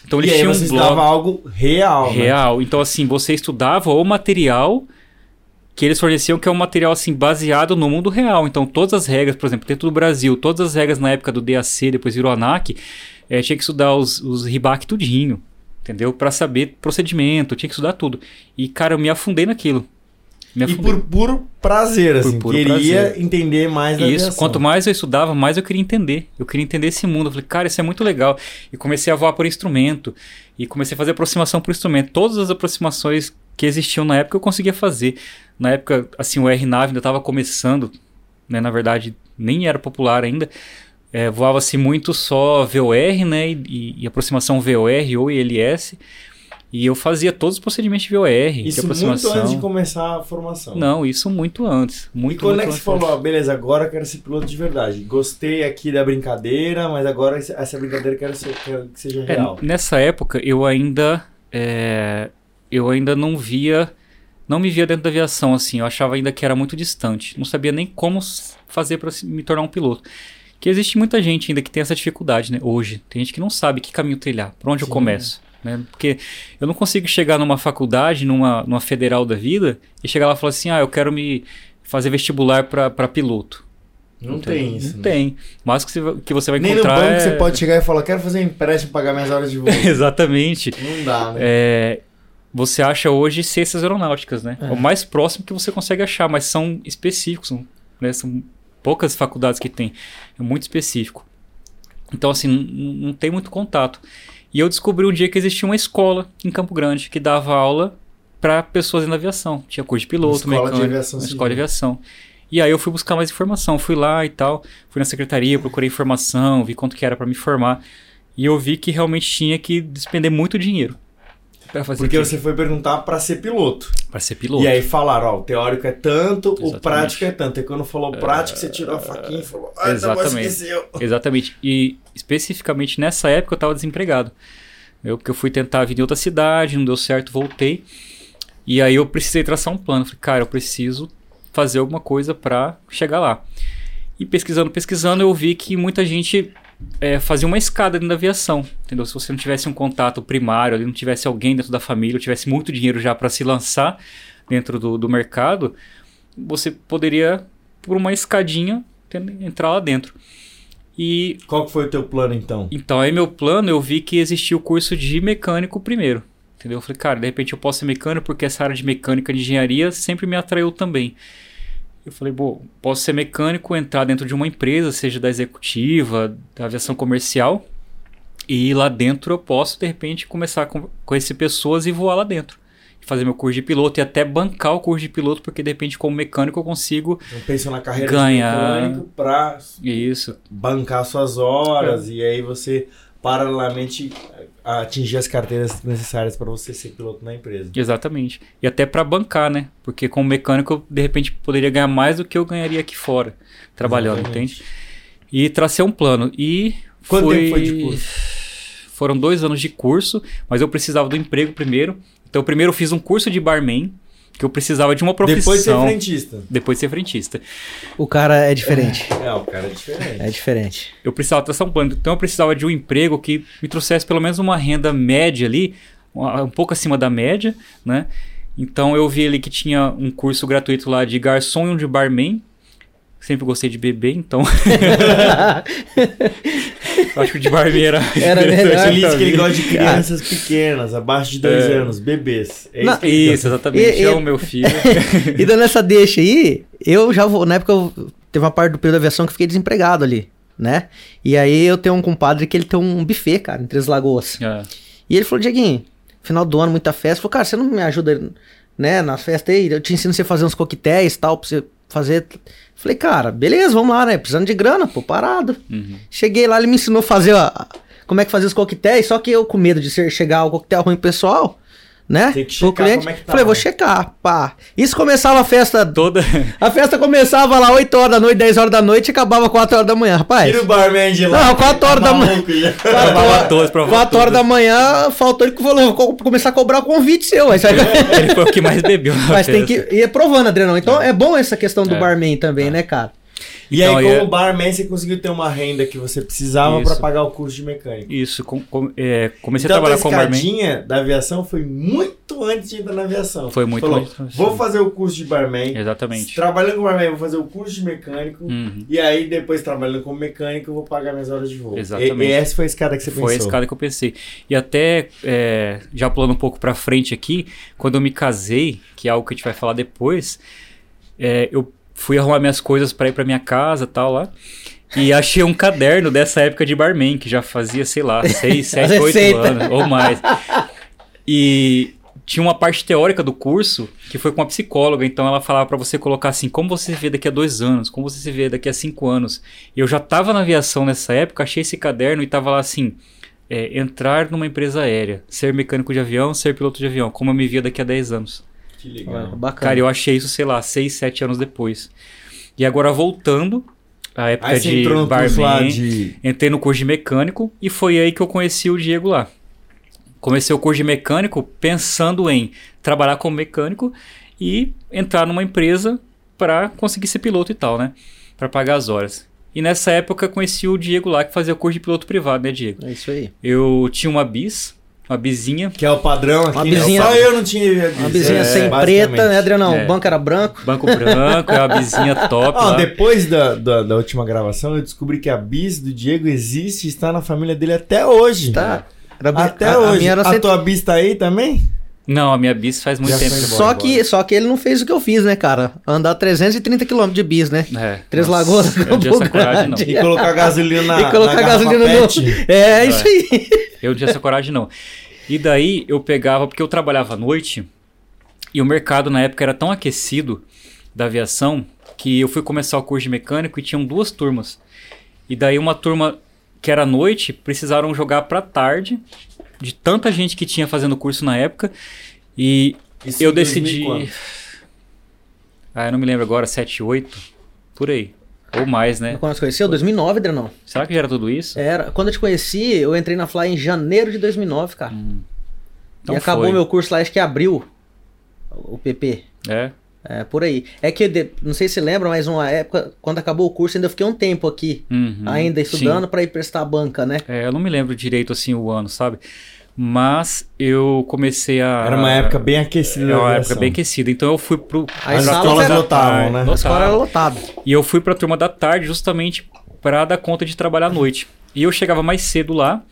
[SPEAKER 3] Então eles
[SPEAKER 2] e aí
[SPEAKER 3] tinham
[SPEAKER 2] você
[SPEAKER 3] um blog
[SPEAKER 2] algo real, né?
[SPEAKER 3] real. Então, assim, você estudava o material que eles forneciam, que é um material, assim, baseado no mundo real. Então, todas as regras, por exemplo, dentro do Brasil, todas as regras na época do DAC, depois virou ANAC, eh, tinha que estudar os, os RIBAC tudinho, entendeu? Pra saber procedimento, tinha que estudar tudo. E, cara, eu me afundei naquilo.
[SPEAKER 2] E por puro prazer, assim,
[SPEAKER 3] puro
[SPEAKER 2] queria
[SPEAKER 3] prazer.
[SPEAKER 2] entender mais da
[SPEAKER 3] Isso,
[SPEAKER 2] aviação.
[SPEAKER 3] quanto mais eu estudava, mais eu queria entender. Eu queria entender esse mundo. Eu falei, cara, isso é muito legal. E comecei a voar por instrumento. E comecei a fazer aproximação por instrumento. Todas as aproximações que existiam na época eu conseguia fazer. Na época, assim, o RNAV ainda estava começando. Né? Na verdade, nem era popular ainda. É, Voava-se muito só VOR, né? E, e- e aproximação VOR ou ILS. E eu fazia todos os procedimentos de VOR, de
[SPEAKER 2] Isso muito
[SPEAKER 3] aproximação.
[SPEAKER 2] antes de começar a formação.
[SPEAKER 3] Não, isso muito antes. Muito,
[SPEAKER 2] e quando
[SPEAKER 3] muito
[SPEAKER 2] é que você falou, ó, beleza, agora eu quero ser piloto de verdade. Gostei aqui da brincadeira, mas agora essa brincadeira eu quero, ser, quero que seja
[SPEAKER 3] É,
[SPEAKER 2] real.
[SPEAKER 3] nessa época eu ainda é, eu ainda não via não me via dentro da aviação assim eu achava ainda que era muito distante não sabia nem como fazer para me tornar um piloto que existe muita gente ainda que tem essa dificuldade né hoje tem gente que não sabe que caminho trilhar por onde eu
[SPEAKER 2] Sim.
[SPEAKER 3] começo né porque eu não consigo chegar numa faculdade numa, numa federal da vida e chegar lá e falar assim ah eu quero me fazer vestibular para piloto
[SPEAKER 2] Não
[SPEAKER 3] Entendeu?
[SPEAKER 2] tem isso.
[SPEAKER 3] não
[SPEAKER 2] né?
[SPEAKER 3] tem mas que você, que você vai
[SPEAKER 2] Nem no
[SPEAKER 3] encontrar
[SPEAKER 2] banco
[SPEAKER 3] é-
[SPEAKER 2] você pode chegar e falar, quero fazer um empréstimo pagar minhas horas de voo. [LAUGHS]
[SPEAKER 3] exatamente
[SPEAKER 2] não dá, né?
[SPEAKER 3] É, você acha hoje ciências aeronáuticas, né? É. o mais próximo que você consegue achar, mas são específicos, né? São poucas faculdades que tem, é muito específico. Então, assim, não, não tem muito contato. E eu descobri um dia que existia uma escola em Campo Grande que dava aula para pessoas na aviação. Tinha curso de piloto,
[SPEAKER 2] Escola de
[SPEAKER 3] mecânico,
[SPEAKER 2] aviação
[SPEAKER 3] uma
[SPEAKER 2] civil.
[SPEAKER 3] escola de aviação. E aí eu fui buscar mais informação, fui lá e tal, fui na secretaria, procurei informação, vi quanto que era para me formar, e eu vi que realmente tinha que despender muito dinheiro. Pra fazer
[SPEAKER 2] Porque
[SPEAKER 3] o quê?
[SPEAKER 2] você foi perguntar pra ser piloto.
[SPEAKER 3] Pra ser piloto.
[SPEAKER 2] E aí falaram, ó, o teórico é tanto, o
[SPEAKER 3] Exatamente.
[SPEAKER 2] prático é tanto. E quando falou prático, você tirou a faquinha e falou, ah, não,
[SPEAKER 3] Exatamente.
[SPEAKER 2] esqueceu. [LAUGHS]
[SPEAKER 3] Exatamente. E especificamente nessa época eu estava desempregado. Eu, porque eu fui tentar vir em outra cidade, não deu certo, voltei. E aí eu precisei traçar um plano. Falei, cara, eu preciso fazer alguma coisa para chegar lá. E pesquisando, pesquisando, eu vi que muita gente é, fazia uma escada dentro da aviação. Entendeu? Se você não tivesse um contato primário, ali não tivesse alguém dentro da família, ou tivesse muito dinheiro já para se lançar dentro do, do mercado, você poderia, por uma escadinha, entrar lá dentro. E
[SPEAKER 2] Qual foi o teu plano, então?
[SPEAKER 3] então, aí meu plano, eu vi que existia o curso de mecânico primeiro. Entendeu? Eu falei, cara, de repente eu posso ser mecânico porque essa área de mecânica de engenharia sempre me atraiu também. Eu falei, bom, posso ser mecânico, entrar dentro de uma empresa, seja da executiva, da aviação comercial, e lá dentro eu posso, de repente, começar a con- conhecer pessoas e voar lá dentro. Fazer meu curso de piloto e até bancar o curso de piloto, porque de repente, como mecânico, eu consigo.
[SPEAKER 2] Então pensa na carreira
[SPEAKER 3] Ganhar.
[SPEAKER 2] de mecânico pra
[SPEAKER 3] Isso,
[SPEAKER 2] bancar suas horas e aí você paralelamente atingir as carteiras necessárias para você ser piloto na empresa.
[SPEAKER 3] Exatamente. E até para bancar, né? Porque como mecânico eu de repente poderia ganhar mais do que eu ganharia aqui fora, trabalhando,
[SPEAKER 2] Exatamente.
[SPEAKER 3] entende? E tracei um plano. E
[SPEAKER 2] Quanto
[SPEAKER 3] foi...
[SPEAKER 2] tempo foi de curso?
[SPEAKER 3] Foram dois anos de curso, mas eu precisava do emprego primeiro. Então primeiro eu fiz um curso de barman, que eu precisava de uma profissão.
[SPEAKER 2] Depois de ser frentista.
[SPEAKER 3] Depois de ser frentista.
[SPEAKER 4] O cara é diferente.
[SPEAKER 2] É, o cara é diferente.
[SPEAKER 4] É diferente.
[SPEAKER 3] Eu precisava traçar um plano. Então eu precisava de um emprego que me trouxesse pelo menos uma renda média ali, um pouco acima da média, né? Então eu vi ali que tinha um curso gratuito lá de garçom e um de barman. Sempre gostei de beber, então [LAUGHS] acho que o de barman era.
[SPEAKER 4] Era melhor.
[SPEAKER 2] Ele que ele gosta de [LAUGHS] crianças pequenas, abaixo de dois
[SPEAKER 3] É.
[SPEAKER 2] anos, bebês. É
[SPEAKER 4] Não,
[SPEAKER 2] isso
[SPEAKER 3] exatamente.
[SPEAKER 4] E-
[SPEAKER 3] é o meu filho. [LAUGHS]
[SPEAKER 4] e dando essa deixa aí, eu já vou. Na época eu teve uma parte do período da aviação que eu fiquei desempregado ali, né? E aí eu tenho um compadre que ele tem um buffet, cara, em Três Lagoas.
[SPEAKER 3] É.
[SPEAKER 4] E ele falou, Dieguinho, final do ano, muita festa. Falou, cara, você não me ajuda, né, nas festas aí? Eu te ensino você a fazer uns coquetéis e tal, pra você fazer. Falei, cara, beleza, vamos lá, né? Precisando de grana, pô, parado.
[SPEAKER 3] Uhum.
[SPEAKER 4] Cheguei lá, ele me ensinou a fazer a- como é que fazia os coquetéis, só que eu com medo de ser, chegar o coquetel ruim pessoal, né?
[SPEAKER 2] Tem que checar como é que tá,
[SPEAKER 4] falei, vou
[SPEAKER 2] né?
[SPEAKER 4] checar, pá. Isso começava a festa.
[SPEAKER 3] Toda.
[SPEAKER 4] A festa começava lá 8 horas da noite, 10 horas da noite e acabava 4 horas da manhã, rapaz.
[SPEAKER 2] Tira o barman de lá.
[SPEAKER 4] Não, quatro horas da manhã.
[SPEAKER 2] maluco já.
[SPEAKER 4] Quatro
[SPEAKER 3] Provava
[SPEAKER 4] horas-
[SPEAKER 3] todos, provava
[SPEAKER 4] quatro horas
[SPEAKER 3] todos.
[SPEAKER 4] da manhã, faltou ele que falou, vou co- começar a cobrar o convite seu. Aí você vai...
[SPEAKER 3] Ele foi o que mais bebeu.
[SPEAKER 4] Mas tem
[SPEAKER 3] festa.
[SPEAKER 4] que ir provando, Adriano. Então é bom essa questão do
[SPEAKER 3] É.
[SPEAKER 4] barman também, né, cara?
[SPEAKER 2] E
[SPEAKER 3] Então,
[SPEAKER 2] aí, como
[SPEAKER 3] é-
[SPEAKER 2] barman, você conseguiu ter uma renda que você precisava para pagar o curso de mecânico.
[SPEAKER 3] Isso, com- com- é, comecei
[SPEAKER 2] então,
[SPEAKER 3] a trabalhar
[SPEAKER 2] a
[SPEAKER 3] como barman.
[SPEAKER 2] escadinha da aviação foi muito antes de entrar na aviação.
[SPEAKER 3] Foi muito
[SPEAKER 2] Falou,
[SPEAKER 3] antes,
[SPEAKER 2] Vou fazer o curso de barman.
[SPEAKER 3] Exatamente.
[SPEAKER 2] Trabalhando como barman, vou fazer o curso de mecânico.
[SPEAKER 3] Uhum.
[SPEAKER 2] E aí, depois, trabalhando como mecânico, eu vou pagar minhas horas de voo.
[SPEAKER 3] Exatamente.
[SPEAKER 2] E, e essa foi a escada que você
[SPEAKER 3] Foi a
[SPEAKER 2] pensou.
[SPEAKER 3] escada que eu pensei. E até, é, já pulando um pouco pra frente aqui, quando eu me casei, que é algo que a gente vai falar depois, é, eu fui arrumar minhas coisas pra ir pra minha casa e tal lá. E achei um caderno dessa época de barman, que já fazia, sei lá, 6, 7, 8
[SPEAKER 4] receita.
[SPEAKER 3] anos ou mais. E tinha uma parte teórica do curso que foi com uma psicóloga, então ela falava pra você colocar assim, como você se vê daqui a dois anos, como você se vê daqui a cinco anos. E eu já tava na aviação nessa época, achei esse caderno e tava lá assim, é, entrar numa empresa aérea, ser mecânico de avião, ser piloto de avião, como eu me via daqui a 10 anos.
[SPEAKER 2] Que legal.
[SPEAKER 4] Bacana.
[SPEAKER 3] Cara, eu achei isso, sei lá, 6, 7 anos depois. E agora voltando à época
[SPEAKER 2] Aí
[SPEAKER 3] de barman,
[SPEAKER 2] de...
[SPEAKER 3] entrei no curso de mecânico e foi aí que eu conheci o Diego lá. Comecei o curso de mecânico pensando em trabalhar como mecânico e entrar numa empresa para conseguir ser piloto e tal, né? Para pagar as horas. E nessa época eu conheci o Diego lá que fazia curso de piloto privado, né, Diego?
[SPEAKER 4] É isso aí.
[SPEAKER 3] Eu tinha uma bis, uma bizinha,
[SPEAKER 2] Que é o padrão aqui,
[SPEAKER 4] Uma
[SPEAKER 2] né?
[SPEAKER 4] bizinha-
[SPEAKER 2] Só eu não tinha
[SPEAKER 4] Uma vizinha
[SPEAKER 2] É,
[SPEAKER 4] sem preta, né, Adrianão?
[SPEAKER 3] É.
[SPEAKER 4] O banco era branco.
[SPEAKER 3] banco branco, é uma bizinha [LAUGHS] top
[SPEAKER 2] Ó,
[SPEAKER 3] lá.
[SPEAKER 2] depois da, da, da última gravação, eu descobri que a bis do Diego existe e está na família dele até hoje.
[SPEAKER 4] Tá. Era bi-
[SPEAKER 2] Até
[SPEAKER 4] a- a
[SPEAKER 2] hoje.
[SPEAKER 4] minha era
[SPEAKER 2] A
[SPEAKER 4] cento-
[SPEAKER 2] tua bis tá aí também?
[SPEAKER 3] Não, a minha bis faz muito
[SPEAKER 2] Já
[SPEAKER 3] tempo. que-
[SPEAKER 2] embora.
[SPEAKER 4] Só que, só que ele não fez o que eu fiz, né, cara? Andar 330 km de bis, né?
[SPEAKER 3] É,
[SPEAKER 4] Três
[SPEAKER 3] nossa,
[SPEAKER 4] Lagoas,
[SPEAKER 3] Eu não tinha essa coragem, não.
[SPEAKER 4] Grande. [LAUGHS]
[SPEAKER 2] E colocar gasolina na
[SPEAKER 4] e colocar gasolina no.
[SPEAKER 2] PET?
[SPEAKER 4] É, isso aí.
[SPEAKER 3] Eu não tinha essa coragem, não. E daí eu pegava, porque eu trabalhava à noite, e o mercado na época era tão aquecido da aviação que eu fui começar o curso de mecânico e tinham duas turmas. E daí uma turma que era à noite precisaram jogar pra tarde de tanta gente que tinha fazendo curso na época. E
[SPEAKER 2] Isso
[SPEAKER 3] eu
[SPEAKER 2] em 2000
[SPEAKER 3] decidi. Ah, eu não me lembro agora, 7, 8, por aí. Ou mais, né?
[SPEAKER 4] Quando nós conheceu? 2009, Drenão.
[SPEAKER 3] Será que já era tudo isso?
[SPEAKER 4] Era. Quando eu te conheci, eu entrei na Fly em janeiro de 2009, cara.
[SPEAKER 3] Então
[SPEAKER 4] e acabou
[SPEAKER 3] foi.
[SPEAKER 4] meu curso lá, acho que abriu o PP.
[SPEAKER 3] É.
[SPEAKER 4] É, por aí. É que, de- não sei se lembra, mas uma época, quando acabou o curso, ainda fiquei um tempo aqui,
[SPEAKER 3] Uhum,
[SPEAKER 4] ainda estudando pra ir prestar a banca, né?
[SPEAKER 3] É, eu não me lembro direito assim o ano, sabe? Mas eu comecei a.
[SPEAKER 2] Era uma época bem aquecida.
[SPEAKER 3] Era
[SPEAKER 2] da
[SPEAKER 3] uma
[SPEAKER 2] aviação.
[SPEAKER 3] época bem aquecida. Então eu fui pro.
[SPEAKER 2] As
[SPEAKER 4] sala
[SPEAKER 2] escolas
[SPEAKER 4] era-
[SPEAKER 2] lotavam, né?
[SPEAKER 4] A escola era lotada.
[SPEAKER 3] E eu fui pra turma da tarde justamente pra dar conta de trabalhar à noite. E eu chegava mais cedo lá,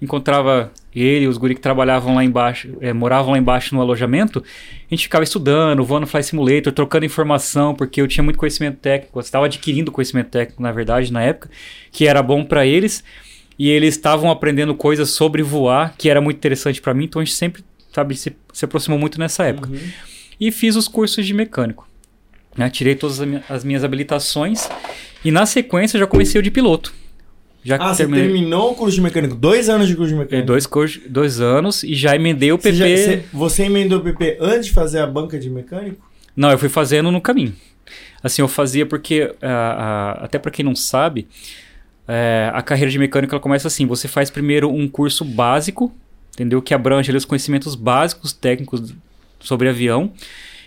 [SPEAKER 3] encontrava ele e os guri que trabalhavam lá embaixo, eh, moravam lá embaixo no alojamento. A gente ficava estudando, voando Fly Simulator, trocando informação, porque eu tinha muito conhecimento técnico, eu estava adquirindo conhecimento técnico, na verdade, na época, que era bom pra eles. E eles estavam aprendendo coisas sobre voar, que era muito interessante pra mim, então a gente sempre, sabe, se, se aproximou muito nessa época.
[SPEAKER 2] Uhum.
[SPEAKER 3] E fiz os cursos de mecânico. né? Tirei todas as minhas habilitações e na sequência já comecei o de piloto. Já
[SPEAKER 2] Ah, você
[SPEAKER 3] terminei
[SPEAKER 2] terminou o curso de mecânico? Dois anos de curso de
[SPEAKER 3] eh,
[SPEAKER 2] mecânico?
[SPEAKER 3] dois, cursos- dois anos e já emendei o
[SPEAKER 2] Você,
[SPEAKER 3] PP.
[SPEAKER 2] já- você- você emendou o PP antes de fazer a banca de mecânico?
[SPEAKER 3] Não, eu fui fazendo no caminho. Assim, eu fazia porque, ah, ah, até para quem não sabe, eh, a carreira de mecânico ela começa assim: você faz primeiro um curso básico, entendeu? Que abrange ali, os conhecimentos básicos técnicos sobre avião.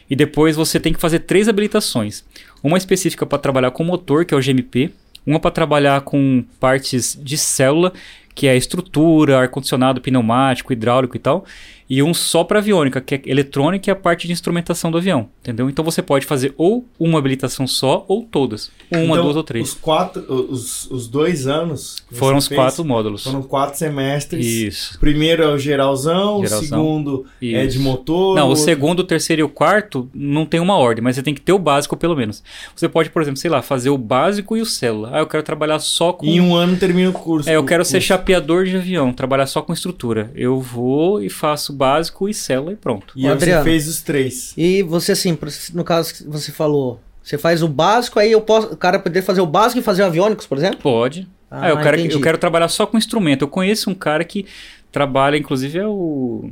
[SPEAKER 3] E depois você tem que fazer três habilitações: uma específica para trabalhar com motor, que é o GMP, uma para trabalhar com partes de célula, que é estrutura, ar-condicionado, pneumático, hidráulico e tal, e um só para aviônica, que é eletrônica e a parte de instrumentação do avião, entendeu? Então você pode fazer ou uma habilitação só ou todas, uma,
[SPEAKER 2] Então,
[SPEAKER 3] duas ou três.
[SPEAKER 2] Os quatro, os, os dois anos.
[SPEAKER 3] Foram os
[SPEAKER 2] fez,
[SPEAKER 3] quatro módulos.
[SPEAKER 2] Foram quatro semestres.
[SPEAKER 3] Isso.
[SPEAKER 2] Primeiro é o geralzão,
[SPEAKER 3] Geralzão.
[SPEAKER 2] o segundo é de
[SPEAKER 3] Isso.
[SPEAKER 2] motor.
[SPEAKER 3] Não, o segundo, o terceiro e o quarto não tem uma ordem, mas você tem que ter o básico pelo menos. Você pode, por exemplo, sei lá, fazer o básico e o célula. Ah, eu quero trabalhar só com.
[SPEAKER 2] Em um ano termina o curso.
[SPEAKER 3] É, eu quero ser
[SPEAKER 2] curso.
[SPEAKER 3] chapeador de avião, trabalhar só com estrutura. Eu vou e faço básico e célula e pronto.
[SPEAKER 2] E você
[SPEAKER 4] Adriano.
[SPEAKER 2] fez os três.
[SPEAKER 4] E você, assim, no caso que você falou, você faz o básico, aí eu posso, o cara poder fazer o básico e fazer o aviônicos, por exemplo?
[SPEAKER 3] Pode.
[SPEAKER 4] Ah,
[SPEAKER 3] Ah, eu, quero, eu quero trabalhar só com instrumento. Eu conheço um cara que trabalha, inclusive é o.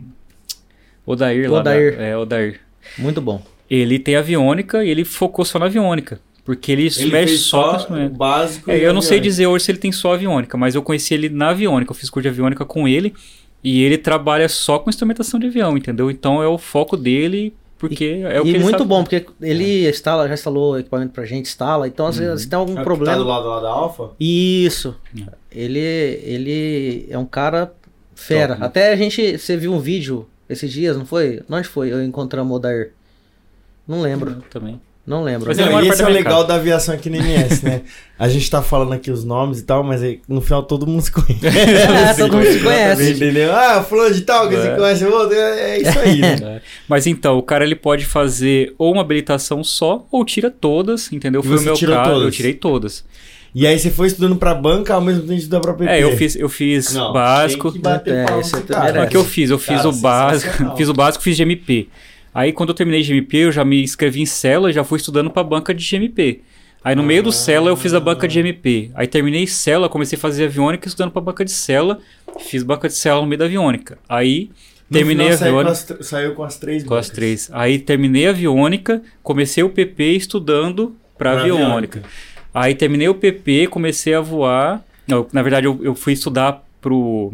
[SPEAKER 3] Odair lá.
[SPEAKER 4] Odair.
[SPEAKER 3] Da, é, Odair.
[SPEAKER 4] Muito bom.
[SPEAKER 3] Ele tem aviônica e ele focou só na aviônica. Porque ele,
[SPEAKER 2] Ele
[SPEAKER 3] mexe
[SPEAKER 2] fez
[SPEAKER 3] só com
[SPEAKER 2] só o básico.
[SPEAKER 3] É,
[SPEAKER 2] e
[SPEAKER 3] eu não sei dizer hoje se ele tem só aviônica, mas eu conheci ele na aviônica. Eu fiz curso de aviônica com ele e ele trabalha só com instrumentação de avião, entendeu? Então é o foco dele, porque é o que
[SPEAKER 4] e
[SPEAKER 3] ele
[SPEAKER 4] muito
[SPEAKER 3] sabe.
[SPEAKER 4] bom, porque ele instala, já instalou equipamento pra gente, instala, então às vezes tem algum
[SPEAKER 2] É que
[SPEAKER 4] problema.
[SPEAKER 2] Tá do lado lá da Alfa?
[SPEAKER 4] Isso.
[SPEAKER 3] É.
[SPEAKER 4] Ele, ele é um cara fera.
[SPEAKER 2] Top.
[SPEAKER 4] Até a gente, você viu um vídeo esses dias, não foi? Onde foi? Eu encontramos o Odair. Não lembro,
[SPEAKER 3] Eu também.
[SPEAKER 4] Não lembro.
[SPEAKER 3] Mas
[SPEAKER 2] Não, esse é o legal
[SPEAKER 3] casa.
[SPEAKER 2] da aviação aqui na MS, né? [LAUGHS] A gente tá falando aqui os nomes e tal, mas aí, no final todo mundo se conhece.
[SPEAKER 4] É, [LAUGHS] todo mundo se conhece.
[SPEAKER 2] Entendeu? Ah, fulano de tal, que
[SPEAKER 3] É.
[SPEAKER 2] você conhece o outro. É é isso aí, né? [LAUGHS]
[SPEAKER 3] É. Mas então, o cara ele pode fazer ou uma habilitação só, ou tira todas, entendeu?
[SPEAKER 2] E
[SPEAKER 3] Foi o meu
[SPEAKER 2] tirou
[SPEAKER 3] caso, eu
[SPEAKER 2] todas?
[SPEAKER 3] tirei todas.
[SPEAKER 2] E aí você foi estudando pra banca ao mesmo tempo que estudando pra PP.
[SPEAKER 3] É, eu fiz, eu fiz
[SPEAKER 2] Não,
[SPEAKER 3] básico.
[SPEAKER 2] Tem que bater
[SPEAKER 4] É,
[SPEAKER 2] palma
[SPEAKER 4] é
[SPEAKER 2] cara.
[SPEAKER 3] O que eu fiz? Eu fiz
[SPEAKER 2] Cara,
[SPEAKER 3] o básico, fiz o básico, fiz GMP. Aí quando eu terminei GMP, eu já me inscrevi em célula e já fui estudando pra banca de GMP. Aí no meio do célula eu fiz a banca de GMP. Aí terminei célula, comecei a fazer aviônica estudando pra banca de célula, fiz banca de célula no meio da aviônica. Aí
[SPEAKER 2] No
[SPEAKER 3] terminei a
[SPEAKER 2] final, saiu com
[SPEAKER 3] aviônica
[SPEAKER 2] as Saiu com as três
[SPEAKER 3] com as
[SPEAKER 2] bancas.
[SPEAKER 3] três. Aí terminei a aviônica, comecei o PP estudando pra,
[SPEAKER 2] Pra
[SPEAKER 3] aviônica.
[SPEAKER 2] aviônica.
[SPEAKER 3] Aí terminei o PP, comecei a voar. Não, na verdade eu, eu fui estudar pro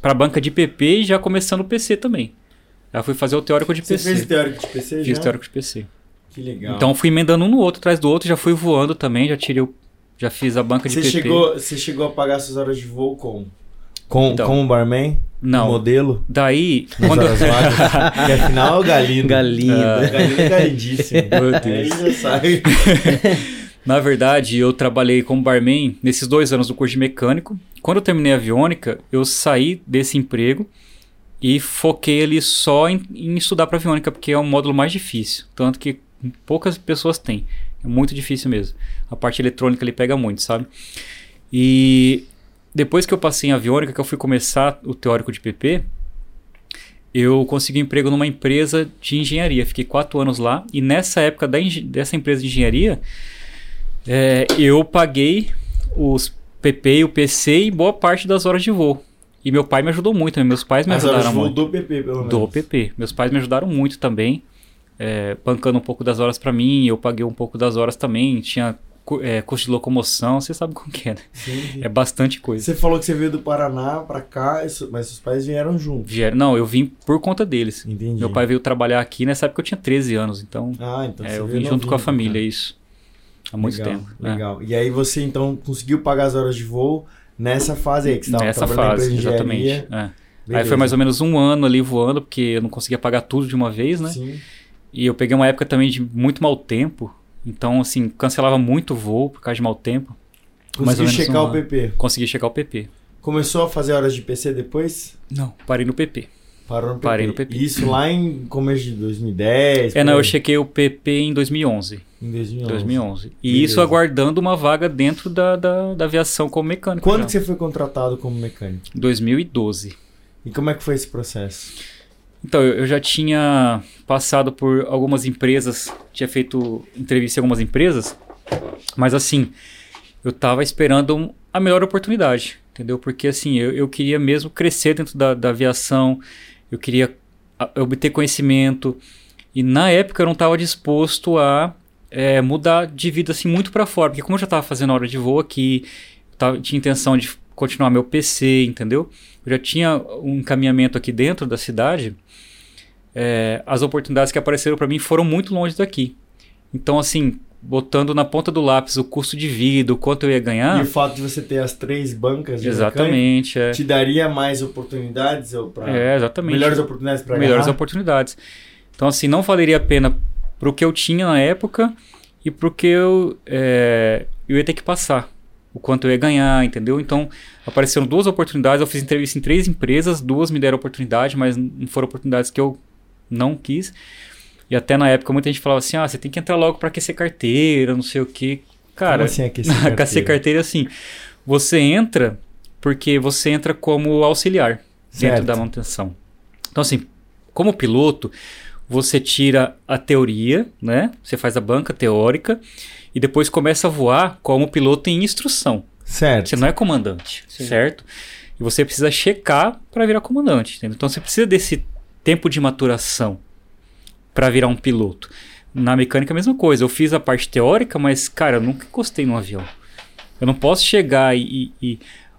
[SPEAKER 3] pra banca de PP e já começando o PC também. Aí fui fazer o teórico de
[SPEAKER 2] Você
[SPEAKER 3] PC.
[SPEAKER 2] fez teórico de PC
[SPEAKER 3] Fiz
[SPEAKER 2] já?
[SPEAKER 3] teórico de PC.
[SPEAKER 2] Que legal.
[SPEAKER 3] Então fui emendando um no outro, atrás do outro, já fui voando também, já tirei o, já fiz a banca de
[SPEAKER 2] você,
[SPEAKER 3] PP.
[SPEAKER 2] chegou, você chegou a pagar suas horas de voo com? Com,
[SPEAKER 3] Então.
[SPEAKER 2] como barman?
[SPEAKER 3] Não.
[SPEAKER 2] Modelo?
[SPEAKER 3] Daí, quando
[SPEAKER 2] horas vagas? [LAUGHS] Porque afinal é o Galindo.
[SPEAKER 4] Galinha.
[SPEAKER 3] Ah.
[SPEAKER 2] Galindo é galindíssimo. [LAUGHS]
[SPEAKER 3] Meu
[SPEAKER 2] Aí
[SPEAKER 3] Deus.
[SPEAKER 2] já sabe. [LAUGHS]
[SPEAKER 3] Na verdade, eu trabalhei como barman nesses dois anos do curso de mecânico. Quando eu terminei a aviônica, eu saí desse emprego e foquei ali só em, em estudar para aviônica, porque é um módulo mais difícil. Tanto que poucas pessoas têm. É muito difícil mesmo. A parte eletrônica ele pega muito, sabe? E depois que eu passei em aviônica, que eu fui começar o teórico de PP, eu consegui um emprego numa empresa de engenharia. Fiquei quatro anos lá. E nessa época dessa empresa de engenharia, é, eu paguei os PP e o PC e boa parte das horas de voo. E meu pai me ajudou muito, né? meus pais me
[SPEAKER 2] As
[SPEAKER 3] ajudaram muito.
[SPEAKER 2] do PP, pelo menos.
[SPEAKER 3] Do PP. Meus pais me ajudaram muito também, é, bancando um pouco das horas pra mim, eu paguei um pouco das horas também, tinha é, custo de locomoção, você sabe como que é, né?
[SPEAKER 2] Sim, sim.
[SPEAKER 3] É bastante coisa.
[SPEAKER 2] Você falou que você veio do Paraná pra cá, mas seus pais vieram juntos.
[SPEAKER 3] Vieram- Não, eu vim por conta deles.
[SPEAKER 2] Entendi.
[SPEAKER 3] Meu pai veio trabalhar aqui nessa época eu tinha 13 anos, então
[SPEAKER 2] Ah, então
[SPEAKER 3] é, eu vim junto com a
[SPEAKER 2] pra
[SPEAKER 3] família,
[SPEAKER 2] cá.
[SPEAKER 3] isso. Há muito
[SPEAKER 2] legal,
[SPEAKER 3] tempo. né?
[SPEAKER 2] Legal. E aí você então conseguiu pagar as horas de voo nessa fase aí que você tava
[SPEAKER 3] Nessa fase, exatamente. é. Aí foi mais ou menos um ano ali voando, porque eu não conseguia pagar tudo de uma vez, né?
[SPEAKER 2] Sim.
[SPEAKER 3] E eu peguei uma época também de muito mau tempo. Então, assim, cancelava muito voo por causa de mau tempo. Menos
[SPEAKER 2] checar
[SPEAKER 3] um
[SPEAKER 2] o. PP.
[SPEAKER 3] Consegui chegar ao PP.
[SPEAKER 2] Começou a fazer horas de PC depois?
[SPEAKER 3] Não, parei no PP.
[SPEAKER 2] Parou no PP.
[SPEAKER 3] Parei no PP.
[SPEAKER 2] Isso lá em começo de 2010?
[SPEAKER 3] É, não,
[SPEAKER 2] por
[SPEAKER 3] eu
[SPEAKER 2] aí.
[SPEAKER 3] chequei o PP em 2011.
[SPEAKER 2] Em 2011.
[SPEAKER 3] 2011. E
[SPEAKER 2] Beleza.
[SPEAKER 3] isso aguardando uma vaga dentro da, da, da aviação como mecânico.
[SPEAKER 2] Quando
[SPEAKER 3] já.
[SPEAKER 2] que você foi contratado como mecânico?
[SPEAKER 3] 2012.
[SPEAKER 2] E como é que foi esse processo?
[SPEAKER 3] Então, eu eu já tinha passado por algumas empresas, tinha feito entrevista em algumas empresas, mas assim, eu tava esperando a melhor oportunidade, entendeu? Porque assim, eu, eu queria mesmo crescer dentro da, da aviação, eu queria obter conhecimento, e na época eu não estava disposto a é, mudar de vida assim muito para fora, porque como eu já estava fazendo hora de voo aqui, tava, tinha intenção de continuar meu PC, entendeu? Eu já tinha um encaminhamento aqui dentro da cidade, é, as oportunidades que apareceram para mim foram muito longe daqui. Então, assim, botando na ponta do lápis o custo de vida, o quanto eu ia ganhar.
[SPEAKER 2] E o fato de você ter as três bancas de
[SPEAKER 3] Exatamente, é.
[SPEAKER 2] te daria mais oportunidades ou pra...
[SPEAKER 3] É, exatamente.
[SPEAKER 2] melhores oportunidades para
[SPEAKER 3] melhores oportunidades. Então, assim, não valeria a pena pro que eu tinha na época e pro que eu, é, eu ia ter que passar. O quanto eu ia ganhar, entendeu? Então, apareceram duas oportunidades. Eu fiz entrevista em três empresas, duas me deram oportunidade, mas não foram oportunidades que eu não quis. E até na época muita gente falava assim: ah, você tem que entrar logo para aquecer carteira, não sei o quê. Cara,
[SPEAKER 2] Como assim aquecer [LAUGHS]
[SPEAKER 3] aquecer
[SPEAKER 2] carteira?
[SPEAKER 3] carteira é assim: você entra porque você entra como auxiliar dentro
[SPEAKER 2] Certo.
[SPEAKER 3] da manutenção. Então, assim, como piloto, você tira a teoria, né? Você faz a banca teórica e depois começa a voar como piloto em instrução.
[SPEAKER 2] Certo.
[SPEAKER 3] Você não é comandante,
[SPEAKER 4] Sim.
[SPEAKER 3] certo? E você precisa checar para virar comandante. entendeu? Então você precisa desse tempo de maturação para virar um piloto. Na mecânica a mesma coisa. Eu fiz a parte teórica, mas cara, eu nunca encostei no avião. Eu não posso chegar e, e- e,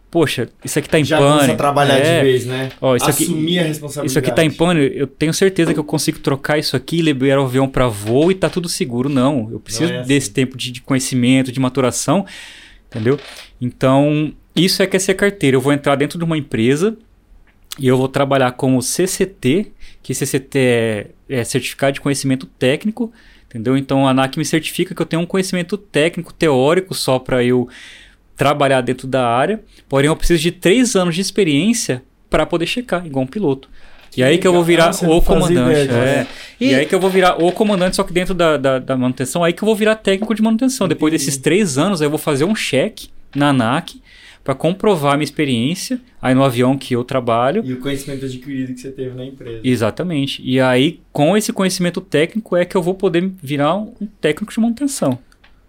[SPEAKER 3] poxa, isso aqui tá em
[SPEAKER 2] Já começa a trabalhar
[SPEAKER 3] É,
[SPEAKER 2] de vez, né?
[SPEAKER 3] Ó, isso aqui-
[SPEAKER 2] Assumir a responsabilidade.
[SPEAKER 3] Isso aqui tá em pane, eu tenho certeza que eu consigo trocar isso aqui, liberar o avião para voo e tá tudo seguro. Não, eu preciso
[SPEAKER 2] Não é assim.
[SPEAKER 3] desse tempo de, de conhecimento, de maturação, entendeu? Então, isso é que é ser carteira. Eu vou entrar dentro de uma empresa e eu vou trabalhar como CCT, que CCT é, é Certificado de Conhecimento Técnico, entendeu? Então, a ANAC me certifica que eu tenho um conhecimento técnico, teórico, só para eu trabalhar dentro da área, porém eu preciso de três anos de experiência para poder checar, igual um piloto. E aí que eu vou virar.
[SPEAKER 2] Ah,
[SPEAKER 3] o comandante.
[SPEAKER 2] ideia
[SPEAKER 3] é. E...
[SPEAKER 4] E-
[SPEAKER 3] aí que eu vou virar o comandante, só que dentro da, da, da manutenção, aí que eu vou virar técnico de manutenção. Depois
[SPEAKER 2] Entendi.
[SPEAKER 3] desses três anos, aí eu vou fazer um cheque na ANAC para comprovar a minha experiência aí no avião que eu trabalho.
[SPEAKER 2] E o conhecimento adquirido que você teve na empresa.
[SPEAKER 3] Exatamente. E aí, com esse conhecimento técnico, é que eu vou poder virar um técnico de manutenção.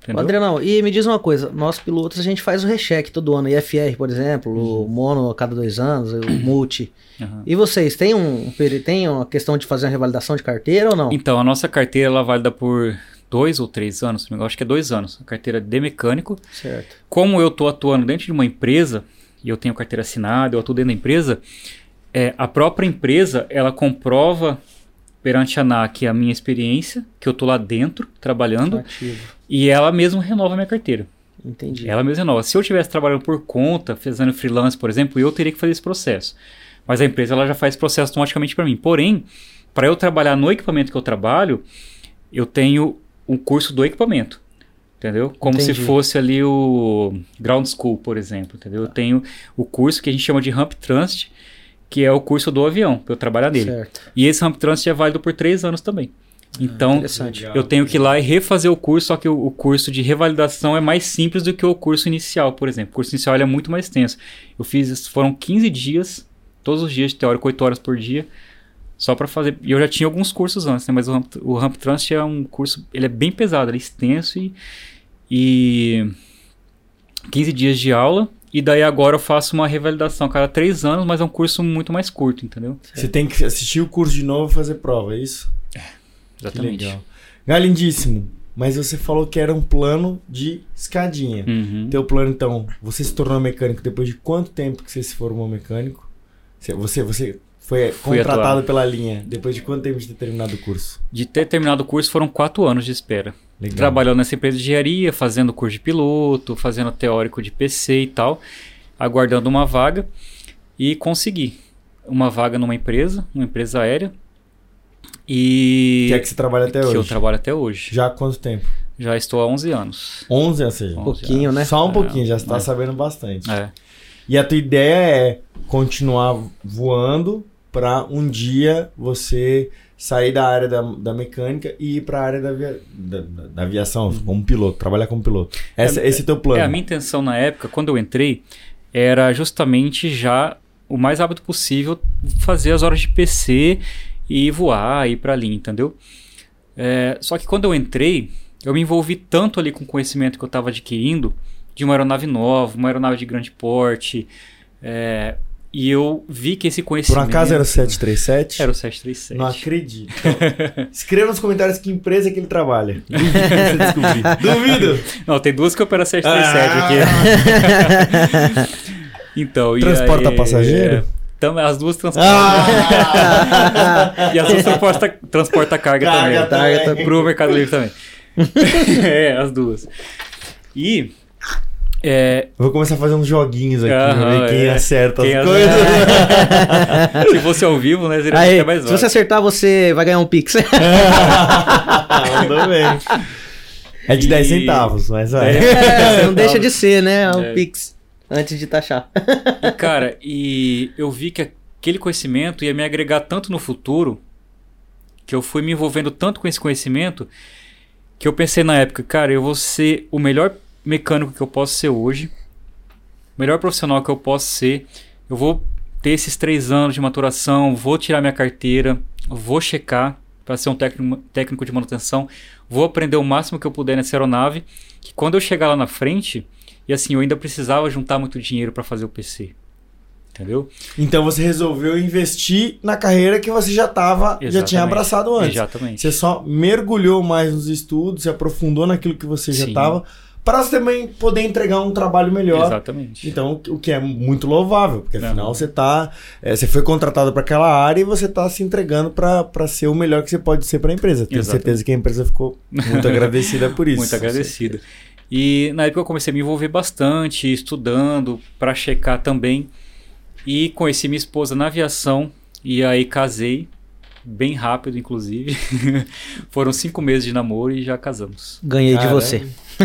[SPEAKER 3] Entendeu?
[SPEAKER 4] Adrianão, e me diz uma coisa, nós pilotos a gente faz o recheque todo ano, IFR, por exemplo, o mono a cada dois anos, o [CLEARS THROAT] multi.
[SPEAKER 3] Aham.
[SPEAKER 4] E vocês, tem um tem uma questão de fazer uma revalidação de carteira ou não?
[SPEAKER 3] Então, a nossa carteira ela é válida por dois ou três anos, eu acho que é dois anos. A carteira de mecânico.
[SPEAKER 4] Certo.
[SPEAKER 3] Como eu estou atuando dentro de uma empresa, e eu tenho carteira assinada, eu atuo dentro da empresa, é, a própria empresa, ela comprova perante a ANAC a minha experiência, que eu estou lá dentro, trabalhando,
[SPEAKER 4] Ativo.
[SPEAKER 3] e ela mesma renova a minha carteira.
[SPEAKER 4] Entendi.
[SPEAKER 3] Ela mesma renova. Se eu estivesse trabalhando por conta, fazendo freelance, por exemplo, eu teria que fazer esse processo. Mas a empresa ela já faz esse processo automaticamente para mim. Porém, para eu trabalhar no equipamento que eu trabalho, eu tenho um curso do equipamento. Entendeu? Como
[SPEAKER 4] Entendi.
[SPEAKER 3] se fosse ali o Ground School, por exemplo. Entendeu? Eu tenho o curso que a gente chama de Ramp Transit, que é o curso do avião, para eu trabalhar nele.
[SPEAKER 4] Certo.
[SPEAKER 3] E esse Ramp Transit é válido por três anos também. Então,
[SPEAKER 4] Interessante.
[SPEAKER 2] Legal.
[SPEAKER 3] eu tenho que ir lá e refazer o curso, só que o, o curso de revalidação é mais simples do que o curso inicial, por exemplo. O curso inicial ele é muito mais tenso. Eu fiz, foram 15 dias, todos os dias de teórico, 8 horas por dia, só para fazer. E eu já tinha alguns cursos antes, né? Mas o Ramp, o Ramp Transit é um curso, ele é bem pesado, ele é extenso e, e 15 dias de aula E daí agora eu faço uma revalidação a cada três anos, mas é um curso muito mais curto, entendeu?
[SPEAKER 2] Você tem que assistir o curso de novo e fazer prova, é isso?
[SPEAKER 3] Exatamente.
[SPEAKER 2] Que legal. Galindíssimo. Mas você falou que era um plano de escadinha.
[SPEAKER 3] Uhum.
[SPEAKER 2] Teu plano, então, você se tornou mecânico depois de quanto tempo que você se formou mecânico? Você, você, você foi
[SPEAKER 3] Fui
[SPEAKER 2] contratado
[SPEAKER 3] atuado.
[SPEAKER 2] pela linha depois de quanto tempo de ter terminado o curso?
[SPEAKER 3] De ter terminado o curso foram quatro anos de espera.
[SPEAKER 2] Legal.
[SPEAKER 3] Trabalhando nessa empresa de engenharia, fazendo curso de piloto, fazendo teórico de PC e tal, aguardando uma vaga e consegui uma vaga numa empresa, uma empresa aérea. E
[SPEAKER 2] Que é que você trabalha até
[SPEAKER 3] que
[SPEAKER 2] hoje?
[SPEAKER 3] eu trabalho até hoje.
[SPEAKER 2] Já há quanto tempo?
[SPEAKER 3] Já estou há 11 anos.
[SPEAKER 2] 11, ou seja,
[SPEAKER 4] Um pouquinho, né?
[SPEAKER 2] só um
[SPEAKER 3] É,
[SPEAKER 2] pouquinho, já está
[SPEAKER 3] é.
[SPEAKER 2] sabendo bastante.
[SPEAKER 3] É.
[SPEAKER 2] E a tua ideia é continuar voando para um dia você sair da área da, da mecânica e ir para a área da, avia- da, da- aviação, como piloto, trabalhar como piloto. Essa,
[SPEAKER 3] É,
[SPEAKER 2] esse é teu plano.
[SPEAKER 3] É, a minha intenção na época, quando eu entrei, era justamente já o mais rápido possível fazer as horas de PC e voar, ir pra linha, entendeu? É, só que quando eu entrei, eu me envolvi tanto ali com o conhecimento que eu estava adquirindo de uma aeronave nova, uma aeronave de grande porte, é, e eu vi que esse
[SPEAKER 2] Por
[SPEAKER 3] conhecimento...
[SPEAKER 2] acaso era o 737?
[SPEAKER 3] Era o 737.
[SPEAKER 2] Não acredito. Escreva nos comentários que empresa que ele trabalha. [LAUGHS] Duvido!
[SPEAKER 3] Não, tem duas que operam 737
[SPEAKER 2] Ah.
[SPEAKER 3] aqui. [LAUGHS] Então,
[SPEAKER 2] Transporta
[SPEAKER 3] aí,
[SPEAKER 2] passageiro?
[SPEAKER 3] tam- as duas transportam.
[SPEAKER 2] Ah! [LAUGHS]
[SPEAKER 3] E as duas transporta, transporta carga,
[SPEAKER 2] Carga
[SPEAKER 3] também.
[SPEAKER 2] também.
[SPEAKER 3] Pro Mercado Livre também. é, as duas. E. É,
[SPEAKER 2] Eu Vou começar a fazer uns joguinhos aqui, pra ver quem
[SPEAKER 3] é.
[SPEAKER 2] acerta
[SPEAKER 3] Quem
[SPEAKER 2] as
[SPEAKER 3] acerta.
[SPEAKER 2] coisas. [LAUGHS]
[SPEAKER 3] se fosse ao vivo, né? Seria
[SPEAKER 4] Aí,
[SPEAKER 3] mais
[SPEAKER 4] se você acertar, você vai ganhar um pix. [LAUGHS]
[SPEAKER 2] Mandou bem. É de 10
[SPEAKER 3] E-
[SPEAKER 2] centavos, mas vai.
[SPEAKER 4] É, não deixa de ser, né? Um
[SPEAKER 3] É.
[SPEAKER 4] pix. Antes de taxar.
[SPEAKER 3] E, cara, e eu vi que aquele conhecimento ia me agregar tanto no futuro, que eu fui me envolvendo tanto com esse conhecimento, que eu pensei na época, cara, eu vou ser o melhor mecânico que eu posso ser hoje, o melhor profissional que eu posso ser, eu vou ter esses três anos de maturação, vou tirar minha carteira, vou checar para ser um técnico, técnico de manutenção, vou aprender o máximo que eu puder nessa aeronave, que quando eu chegar lá na frente, e assim, eu ainda precisava juntar muito dinheiro para fazer o PC. Entendeu?
[SPEAKER 2] Então você resolveu investir na carreira que você já tava, já tinha abraçado antes.
[SPEAKER 3] Exatamente.
[SPEAKER 2] Você só mergulhou mais nos estudos, se aprofundou naquilo que você já estava, para você também poder entregar um trabalho melhor.
[SPEAKER 3] Exatamente.
[SPEAKER 2] Então, o que é muito louvável, porque afinal você tá, é, você foi contratado para aquela área e você tá se entregando para ser o melhor que você pode ser para a empresa. Tenho
[SPEAKER 3] Exatamente.
[SPEAKER 2] certeza que a empresa ficou muito [LAUGHS] agradecida por isso.
[SPEAKER 3] Muito agradecido. E na época eu comecei a me envolver bastante, estudando, para checar também. E conheci minha esposa na aviação, e aí casei, bem rápido, inclusive. [LAUGHS] Foram cinco meses de namoro e já casamos.
[SPEAKER 4] Ganhei de
[SPEAKER 2] Caramba.
[SPEAKER 4] você.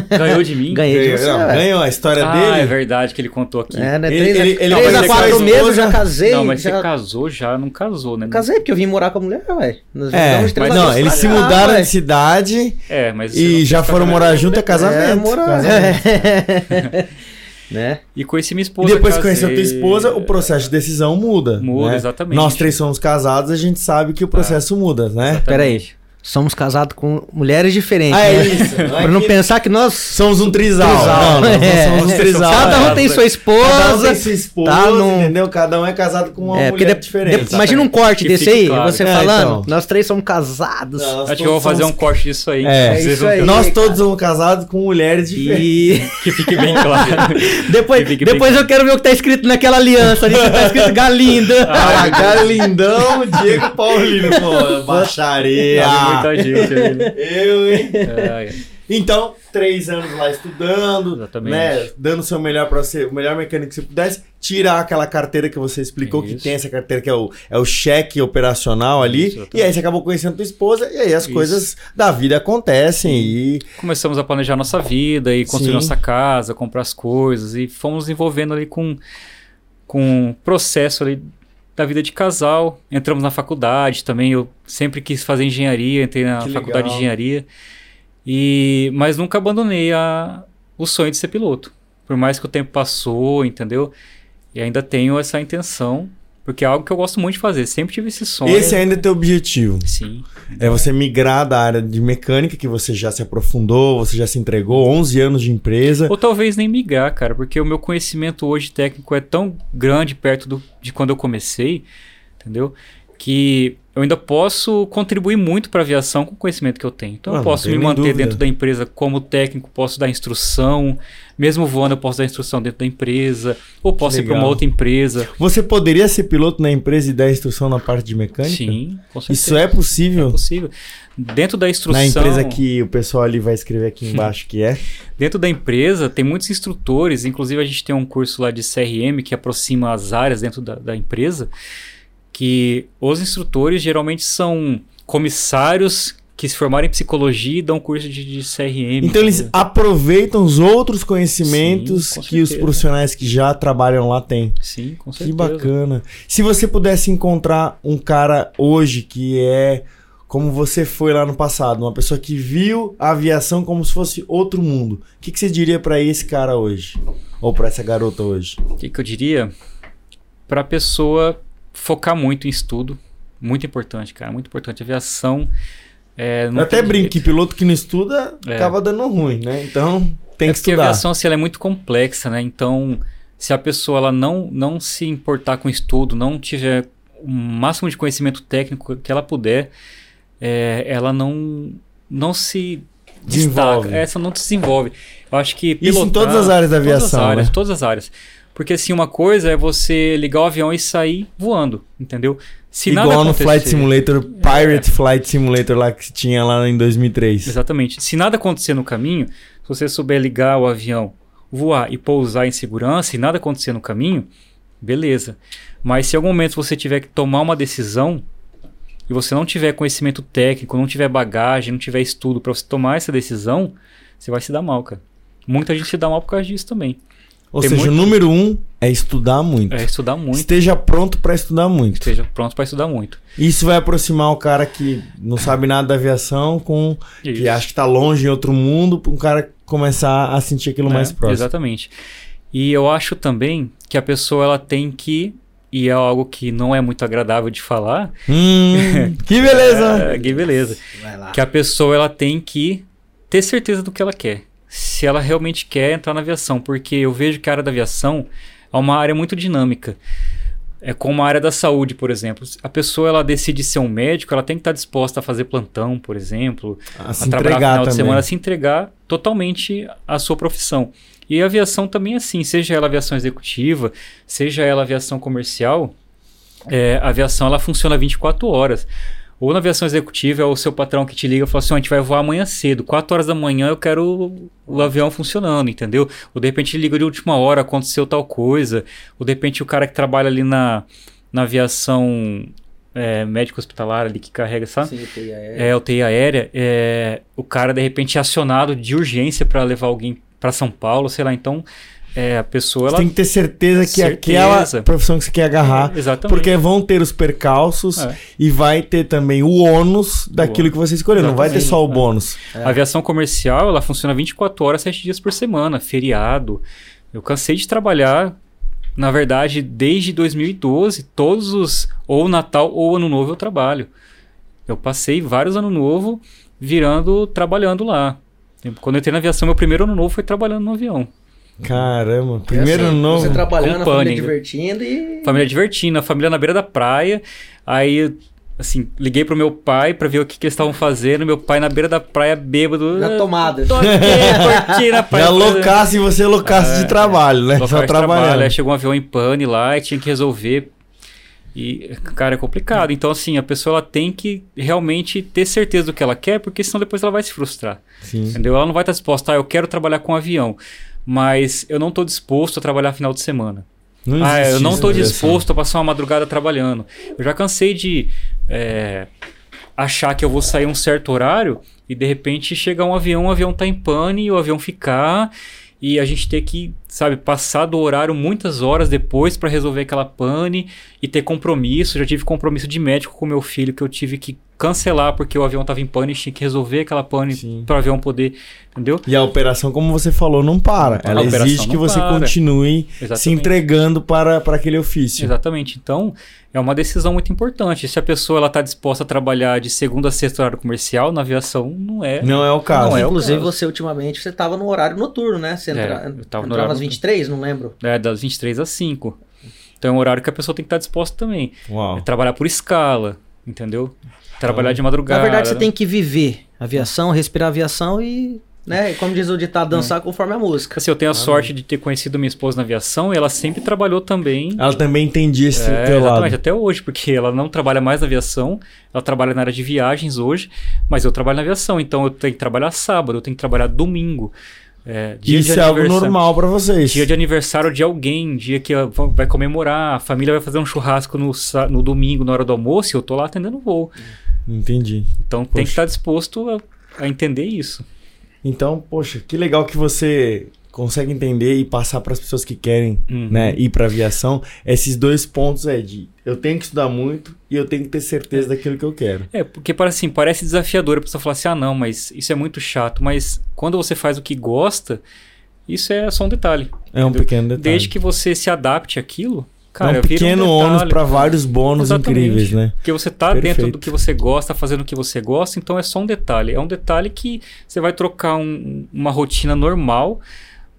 [SPEAKER 3] Ganhou de mim? [LAUGHS]
[SPEAKER 4] Ganhei de você.
[SPEAKER 2] não, ganhou a história
[SPEAKER 3] ah,
[SPEAKER 2] dele.
[SPEAKER 3] é verdade que ele contou aqui.
[SPEAKER 4] É, né?
[SPEAKER 2] Ele-
[SPEAKER 4] Três, a-
[SPEAKER 2] ele- ele
[SPEAKER 4] três a quatro meses eu já casei.
[SPEAKER 3] não, mas
[SPEAKER 4] já...
[SPEAKER 3] você casou já, não casou, né?
[SPEAKER 4] Casei porque eu vim morar com a mulher, ué. Nós
[SPEAKER 2] É, mas não, eles se mudaram
[SPEAKER 4] Ah,
[SPEAKER 2] de cidade
[SPEAKER 3] É, mas
[SPEAKER 2] e já foram morar junto, é casamento.
[SPEAKER 4] É, morar.
[SPEAKER 2] casamento. [LAUGHS]
[SPEAKER 4] né?
[SPEAKER 3] E conheci minha
[SPEAKER 2] E
[SPEAKER 3] esposa.
[SPEAKER 2] depois que conheceu tua esposa, o processo de decisão muda.
[SPEAKER 3] Muda,
[SPEAKER 2] né?
[SPEAKER 3] exatamente.
[SPEAKER 2] Nós três somos casados, a gente sabe que o processo muda, né?
[SPEAKER 4] Pera aí. Somos casados com mulheres diferentes.
[SPEAKER 2] Ah, é
[SPEAKER 4] né?
[SPEAKER 2] isso. Não [LAUGHS] é
[SPEAKER 4] Pra não
[SPEAKER 2] que
[SPEAKER 4] pensar que nós
[SPEAKER 2] Somos um trisal.
[SPEAKER 4] Trisal,
[SPEAKER 2] Não, nós não
[SPEAKER 4] é.
[SPEAKER 2] somos um trisal.
[SPEAKER 4] Cada um
[SPEAKER 2] é.
[SPEAKER 4] tem sua
[SPEAKER 2] Cada um
[SPEAKER 4] esposa.
[SPEAKER 2] tem sua esposa,
[SPEAKER 4] tá num-
[SPEAKER 2] entendeu? Cada um é casado com uma
[SPEAKER 4] É,
[SPEAKER 2] mulher
[SPEAKER 4] de-
[SPEAKER 2] diferente.
[SPEAKER 4] de- imagina um corte
[SPEAKER 3] Que
[SPEAKER 4] desse aí,
[SPEAKER 3] claro.
[SPEAKER 4] você
[SPEAKER 2] É,
[SPEAKER 4] falando,
[SPEAKER 2] então.
[SPEAKER 4] nós três somos casados.
[SPEAKER 2] Não,
[SPEAKER 3] Acho que eu vou fazer um corte disso aí.
[SPEAKER 2] É,
[SPEAKER 3] Vocês
[SPEAKER 4] isso aí.
[SPEAKER 2] Nós
[SPEAKER 4] cara.
[SPEAKER 2] todos somos casados com mulheres diferentes.
[SPEAKER 4] E [LAUGHS]
[SPEAKER 3] Que fique bem claro.
[SPEAKER 4] depois, [LAUGHS]
[SPEAKER 3] Que fique bem
[SPEAKER 4] depois eu quero ver o que tá escrito naquela aliança ali, que tá escrito Galinda.
[SPEAKER 2] Ah, Galindão, Diego Paulino, pô, baixaria.
[SPEAKER 3] Muita gente aí.
[SPEAKER 2] Eu, hein?
[SPEAKER 3] É, é.
[SPEAKER 2] Então, três anos lá estudando,
[SPEAKER 3] Exatamente.
[SPEAKER 2] né? Dando o seu melhor para ser o melhor mecânico que você pudesse, tirar aquela carteira que você explicou que
[SPEAKER 3] Isso.
[SPEAKER 2] tem essa carteira que é o, é o cheque operacional ali.
[SPEAKER 3] Isso,
[SPEAKER 2] e aí você acabou conhecendo tua esposa, e aí as
[SPEAKER 3] Isso.
[SPEAKER 2] coisas da vida acontecem. E
[SPEAKER 3] Começamos a planejar nossa vida e construir
[SPEAKER 2] Sim.
[SPEAKER 3] nossa casa, comprar as coisas e fomos envolvendo ali com com o processo ali da vida de casal. Entramos na faculdade também. Eu sempre quis fazer engenharia, entrei na
[SPEAKER 2] Que
[SPEAKER 3] faculdade
[SPEAKER 2] legal.
[SPEAKER 3] de engenharia. E mas nunca abandonei a, o sonho de ser piloto. Por mais que o tempo passou, entendeu? E ainda tenho essa intenção Porque é algo que eu gosto muito de fazer. Sempre tive esse sonho.
[SPEAKER 2] Esse ainda é teu objetivo.
[SPEAKER 3] Sim.
[SPEAKER 2] É você migrar da área de mecânica, que você já se aprofundou, você já se entregou, 11 anos de empresa.
[SPEAKER 3] Ou talvez nem migrar, cara, porque o meu conhecimento hoje técnico é tão grande perto do, de quando eu comecei, entendeu? Que eu ainda posso contribuir muito para a aviação com o conhecimento que eu tenho. Então
[SPEAKER 2] Ah,
[SPEAKER 3] eu posso me manter
[SPEAKER 2] dúvida.
[SPEAKER 3] dentro da empresa como técnico, posso dar instrução, mesmo voando eu posso dar instrução dentro da empresa, ou posso ir para uma outra empresa.
[SPEAKER 2] Você poderia ser piloto na empresa e dar instrução na parte de mecânica?
[SPEAKER 3] Sim, com certeza.
[SPEAKER 2] Isso é possível?
[SPEAKER 3] É possível. Dentro da instrução.
[SPEAKER 2] Na empresa que o pessoal ali vai escrever aqui embaixo que é.
[SPEAKER 3] Dentro da empresa tem muitos instrutores, inclusive a gente tem um curso lá de CRM que aproxima as áreas dentro da, da empresa, que os instrutores geralmente são comissários que se formaram em psicologia e dão curso de, de CRM.
[SPEAKER 2] Então eles aproveitam os outros conhecimentos
[SPEAKER 3] Sim,
[SPEAKER 2] que os profissionais que já trabalham lá têm.
[SPEAKER 3] Sim, com
[SPEAKER 2] Que
[SPEAKER 3] certeza.
[SPEAKER 2] bacana. Se você pudesse encontrar um cara hoje que é como você foi lá no passado, uma pessoa que viu a aviação como se fosse outro mundo, o que, que você diria pra esse cara hoje? Ou pra essa garota hoje?
[SPEAKER 3] O que, que eu diria? Para a pessoa focar muito em estudo. Muito importante, cara. Muito importante. Aviação. É,
[SPEAKER 2] Eu até brinco que piloto que não estuda
[SPEAKER 3] É.
[SPEAKER 2] acaba dando ruim, né? Então tem
[SPEAKER 3] é
[SPEAKER 2] que
[SPEAKER 3] porque a
[SPEAKER 2] estudar.
[SPEAKER 3] aviação assim, ela é muito complexa, né? Então, se a pessoa ela não, não se importar com estudo, não tiver o máximo de conhecimento técnico que ela puder, é, ela não, não se
[SPEAKER 2] Desenvolve.
[SPEAKER 3] destaca. Essa não se desenvolve. Eu acho que
[SPEAKER 2] Isso em
[SPEAKER 3] pilotar-
[SPEAKER 2] todas as áreas da
[SPEAKER 3] Todas as
[SPEAKER 2] aviação,
[SPEAKER 3] áreas,
[SPEAKER 2] né?
[SPEAKER 3] todas as áreas. Porque assim, uma coisa é você ligar o avião e sair voando, entendeu? Se
[SPEAKER 2] Igual
[SPEAKER 3] nada
[SPEAKER 2] no
[SPEAKER 3] acontecer,
[SPEAKER 2] Flight Simulator, Pirate Flight Simulator lá que tinha lá em 2003.
[SPEAKER 3] Exatamente. Se nada acontecer no caminho, se você souber ligar o avião, voar e pousar em segurança e nada acontecer no caminho, beleza. Mas se em algum momento você tiver que tomar uma decisão e você não tiver conhecimento técnico, não tiver bagagem, não tiver estudo para você tomar essa decisão, você vai se dar mal, cara. Muita gente se dá mal por causa disso também.
[SPEAKER 2] Ou
[SPEAKER 3] Tem
[SPEAKER 2] seja, o número um é estudar muito.
[SPEAKER 3] É estudar muito,
[SPEAKER 2] Esteja pronto pra estudar muito.
[SPEAKER 3] esteja pronto para estudar muito.
[SPEAKER 2] Isso vai aproximar o cara que não sabe nada da aviação com que
[SPEAKER 3] Isso.
[SPEAKER 2] acha que tá longe em outro mundo, para um cara começar a sentir aquilo mais
[SPEAKER 3] É,
[SPEAKER 2] próximo.
[SPEAKER 3] Exatamente. E eu acho também que a pessoa ela tem que, e é algo que não é muito agradável de falar,
[SPEAKER 2] Hum, [LAUGHS] que beleza!
[SPEAKER 3] é, que beleza,
[SPEAKER 4] Vai lá.
[SPEAKER 3] que a pessoa ela tem que ter certeza do que ela quer. Se ela realmente quer entrar na aviação, porque eu vejo que a área da aviação é uma área muito dinâmica. É como a área da saúde, por exemplo. A pessoa ela decide ser um médico, ela tem que estar disposta a fazer plantão, por exemplo,
[SPEAKER 2] A
[SPEAKER 3] a trabalhar final de
[SPEAKER 2] também.
[SPEAKER 3] semana, se entregar totalmente à sua profissão. E a aviação também é assim, seja ela aviação executiva, seja ela aviação comercial, é, a aviação ela funciona 24 horas. Ou na aviação executiva é o seu patrão que te liga e fala assim, "Ó, a gente vai voar amanhã cedo, 4 horas da manhã eu quero o avião funcionando, entendeu? Ou de repente liga de última hora, aconteceu tal coisa. Ou de repente o cara que trabalha ali na, na aviação é, médico hospitalar ali que carrega, sabe?
[SPEAKER 4] Sim, UTI aérea.
[SPEAKER 3] É, UTI aérea, é, o cara de repente é acionado de urgência para levar alguém para São Paulo, sei lá, então é, a pessoa
[SPEAKER 2] Você
[SPEAKER 3] ela
[SPEAKER 2] tem que ter certeza que
[SPEAKER 3] Certeza.
[SPEAKER 2] aquela profissão que você quer agarrar,
[SPEAKER 3] exatamente
[SPEAKER 2] porque vão ter os percalços
[SPEAKER 3] É.
[SPEAKER 2] e vai ter também o ônus daquilo que você escolheu. Não vai ter
[SPEAKER 3] Exatamente.
[SPEAKER 2] só o
[SPEAKER 3] É.
[SPEAKER 2] bônus.
[SPEAKER 3] A aviação comercial, ela funciona 24 horas, 7 dias por semana, feriado. Eu cansei de trabalhar, na verdade, desde 2012, todos os, ou Natal ou Ano Novo eu trabalho. Eu passei vários Ano Novo virando, trabalhando lá. Quando eu entrei na aviação, meu primeiro ano novo foi trabalhando no avião.
[SPEAKER 2] Caramba, primeiro
[SPEAKER 4] É assim,
[SPEAKER 2] novo.
[SPEAKER 4] Você trabalhando, a família divertindo e.
[SPEAKER 3] Família divertindo, a família na beira da praia. Aí, assim, liguei pro meu pai pra ver o que, que eles estavam fazendo. Meu pai na beira da praia, bêbado.
[SPEAKER 4] Na
[SPEAKER 3] "Ah,
[SPEAKER 4] tomada."
[SPEAKER 3] Tô aqui, tô aqui na [LAUGHS] praia. [LAUGHS]
[SPEAKER 2] Já loucasse e você loucasse de trabalho, né? Só
[SPEAKER 3] de trabalho,
[SPEAKER 2] trabalhando.
[SPEAKER 3] aí chegou um avião em pane lá e tinha que resolver. E, cara, é complicado. Então, assim, a pessoa ela tem que realmente ter certeza do que ela quer, porque senão depois ela vai se frustrar.
[SPEAKER 2] Sim.
[SPEAKER 3] Entendeu? Ela não vai estar disposta, ah, eu quero trabalhar com avião, mas eu não estou disposto a trabalhar final de semana.
[SPEAKER 2] Não
[SPEAKER 3] ah, eu não
[SPEAKER 2] isso
[SPEAKER 3] estou disposto a passar uma madrugada trabalhando. Eu já cansei de é, achar que eu vou sair um certo horário e de repente chega um avião, o avião tá em pane e o avião ficar e a gente ter que, sabe, passar do horário muitas horas depois para resolver aquela pane e ter compromisso. Já tive compromisso de médico com meu filho que eu tive que cancelar porque o avião estava em pane, tinha que resolver aquela pane para o avião poder, entendeu?
[SPEAKER 2] E a operação, como você falou, não para. Ela exige que você
[SPEAKER 3] para.
[SPEAKER 2] continue se
[SPEAKER 3] Exatamente.
[SPEAKER 2] entregando para, para aquele ofício.
[SPEAKER 3] Exatamente. Então, é uma decisão muito importante. Se a pessoa ela está disposta a trabalhar de segunda a sexta horário comercial na aviação, não é.
[SPEAKER 2] Não é o caso.
[SPEAKER 3] Não é o
[SPEAKER 4] Inclusive,
[SPEAKER 3] caso.
[SPEAKER 4] você ultimamente você tava no horário noturno, né? Você
[SPEAKER 3] É,
[SPEAKER 4] entra,
[SPEAKER 3] eu tava no
[SPEAKER 4] entrava
[SPEAKER 3] horário
[SPEAKER 4] 23, não lembro.
[SPEAKER 3] É das 23 às 5. Então é um horário que a pessoa tem que estar disposta também.
[SPEAKER 2] Uau.
[SPEAKER 3] É trabalhar por escala, entendeu? Trabalhar de madrugada.
[SPEAKER 4] Na verdade, você tem que viver aviação, respirar aviação e, né? Como diz o ditado, dançar conforme a música.
[SPEAKER 3] Assim, eu tenho a sorte de ter conhecido minha esposa na aviação e ela sempre trabalhou também.
[SPEAKER 2] Ela também entendia esse
[SPEAKER 3] É,
[SPEAKER 2] teu
[SPEAKER 3] exatamente,
[SPEAKER 2] lado.
[SPEAKER 3] até hoje, porque ela não trabalha mais na aviação, ela trabalha na área de viagens hoje, mas eu trabalho na aviação, então eu tenho que trabalhar sábado, eu tenho que trabalhar domingo. É, dia de
[SPEAKER 2] Isso é algo normal pra vocês.
[SPEAKER 3] Dia de aniversário de alguém, dia que vai comemorar, a família vai fazer um churrasco no, no domingo, na hora do almoço, e eu tô lá atendendo o voo.
[SPEAKER 2] Entendi.
[SPEAKER 3] Então tem
[SPEAKER 2] Poxa.
[SPEAKER 3] que estar disposto a, a entender isso.
[SPEAKER 2] Então, poxa, que legal que você consegue entender e passar para as pessoas que querem
[SPEAKER 3] Uhum.
[SPEAKER 2] né, ir para aviação esses dois pontos é de eu tenho que estudar muito e eu tenho que ter certeza daquilo que eu quero.
[SPEAKER 3] É, porque parece assim, parece desafiador a pessoa falar assim, ah não, mas isso é muito chato. Mas quando você faz o que gosta, isso é só um detalhe.
[SPEAKER 2] É um
[SPEAKER 3] Entendeu?
[SPEAKER 2] pequeno detalhe.
[SPEAKER 3] Desde que você se adapte àquilo, cara,
[SPEAKER 2] é um pequeno
[SPEAKER 3] detalhe.
[SPEAKER 2] ônus para vários bônus
[SPEAKER 3] Exatamente.
[SPEAKER 2] incríveis, né?
[SPEAKER 3] Porque você tá
[SPEAKER 2] Perfeito.
[SPEAKER 3] dentro do que você gosta, fazendo o que você gosta, então é só um detalhe. É um detalhe que você vai trocar um- uma rotina normal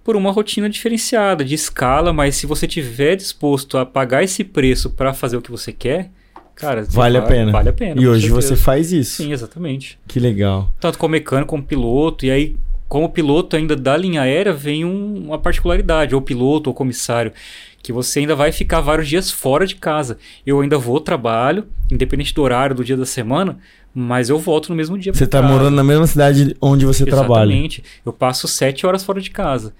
[SPEAKER 3] por uma rotina diferenciada, de escala, mas se você tiver disposto a pagar esse preço para fazer o que você quer, cara, você
[SPEAKER 2] Vale a pena.
[SPEAKER 3] Vale a pena.
[SPEAKER 2] E hoje você
[SPEAKER 3] certeza.
[SPEAKER 2] faz isso.
[SPEAKER 3] Sim, exatamente.
[SPEAKER 2] Que legal.
[SPEAKER 3] Tanto como mecânico como piloto, e aí como piloto ainda da linha aérea vem um- uma particularidade, ou piloto ou comissário, que você ainda vai ficar vários dias fora de casa. Eu ainda vou ao trabalho, independente do horário do dia da semana, mas eu volto no mesmo dia.
[SPEAKER 2] Você tá
[SPEAKER 3] casa.
[SPEAKER 2] morando na mesma cidade onde você trabalha.
[SPEAKER 3] Exatamente. Eu passo sete horas fora de casa,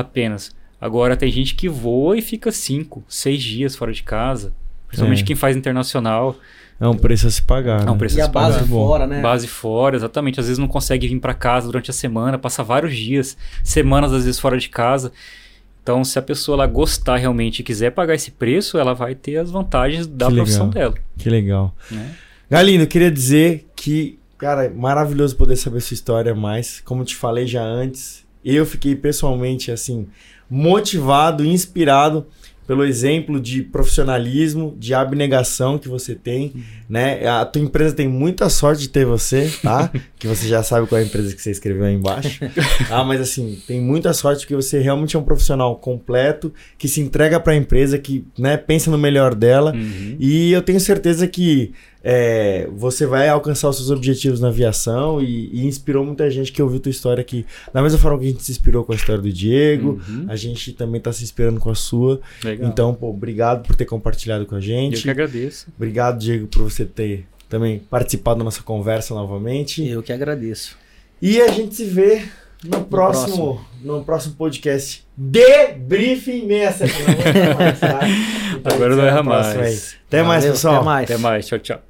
[SPEAKER 3] apenas. Agora tem gente que voa e fica cinco, seis dias fora de casa. Principalmente
[SPEAKER 2] É.
[SPEAKER 3] quem faz internacional.
[SPEAKER 2] É um preço a se pagar.
[SPEAKER 3] É um
[SPEAKER 2] né?
[SPEAKER 3] preço
[SPEAKER 4] E
[SPEAKER 3] a
[SPEAKER 4] a
[SPEAKER 3] se pagar.
[SPEAKER 4] base fora, né?
[SPEAKER 3] Base fora, exatamente. Às vezes não consegue vir para casa durante a semana, passa vários dias, semanas às vezes fora de casa. Então, se a pessoa ela gostar realmente e quiser pagar esse preço, ela vai ter as vantagens da
[SPEAKER 2] Que
[SPEAKER 3] profissão
[SPEAKER 2] legal.
[SPEAKER 3] dela.
[SPEAKER 2] Que legal.
[SPEAKER 3] Né?
[SPEAKER 2] Galindo, eu queria dizer que, cara, é maravilhoso poder saber sua história mais. Como eu te falei já antes, eu fiquei pessoalmente, assim, motivado, inspirado pelo exemplo de profissionalismo, de abnegação que você tem, né? A tua empresa tem muita sorte de ter você, tá? [LAUGHS] que você já sabe qual é a empresa que você escreveu aí embaixo. [LAUGHS] Ah, mas assim, tem muita sorte porque você realmente é um profissional completo, que se entrega para a empresa, que, né, pensa no melhor dela.
[SPEAKER 3] Uhum.
[SPEAKER 2] E eu tenho certeza que é, você vai alcançar os seus objetivos na aviação e, e inspirou muita gente que ouviu tua história aqui. Da mesma forma que a gente se inspirou com a história do Diego,
[SPEAKER 3] Uhum.
[SPEAKER 2] a gente também está se inspirando com a sua.
[SPEAKER 3] Legal.
[SPEAKER 2] Então, pô, obrigado por ter compartilhado com a
[SPEAKER 3] eu
[SPEAKER 2] gente.
[SPEAKER 3] que agradeço.
[SPEAKER 2] Obrigado, Diego, por você ter também participado da nossa conversa novamente.
[SPEAKER 4] Eu que agradeço.
[SPEAKER 2] E a gente se vê no próximo, no próximo podcast de Briefing 67. Não vou errar mais, tá? [LAUGHS]
[SPEAKER 3] Agora não
[SPEAKER 2] até
[SPEAKER 3] erra mais.
[SPEAKER 2] Até mais, pessoal.
[SPEAKER 4] Até mais.
[SPEAKER 3] Até mais. Tchau, tchau.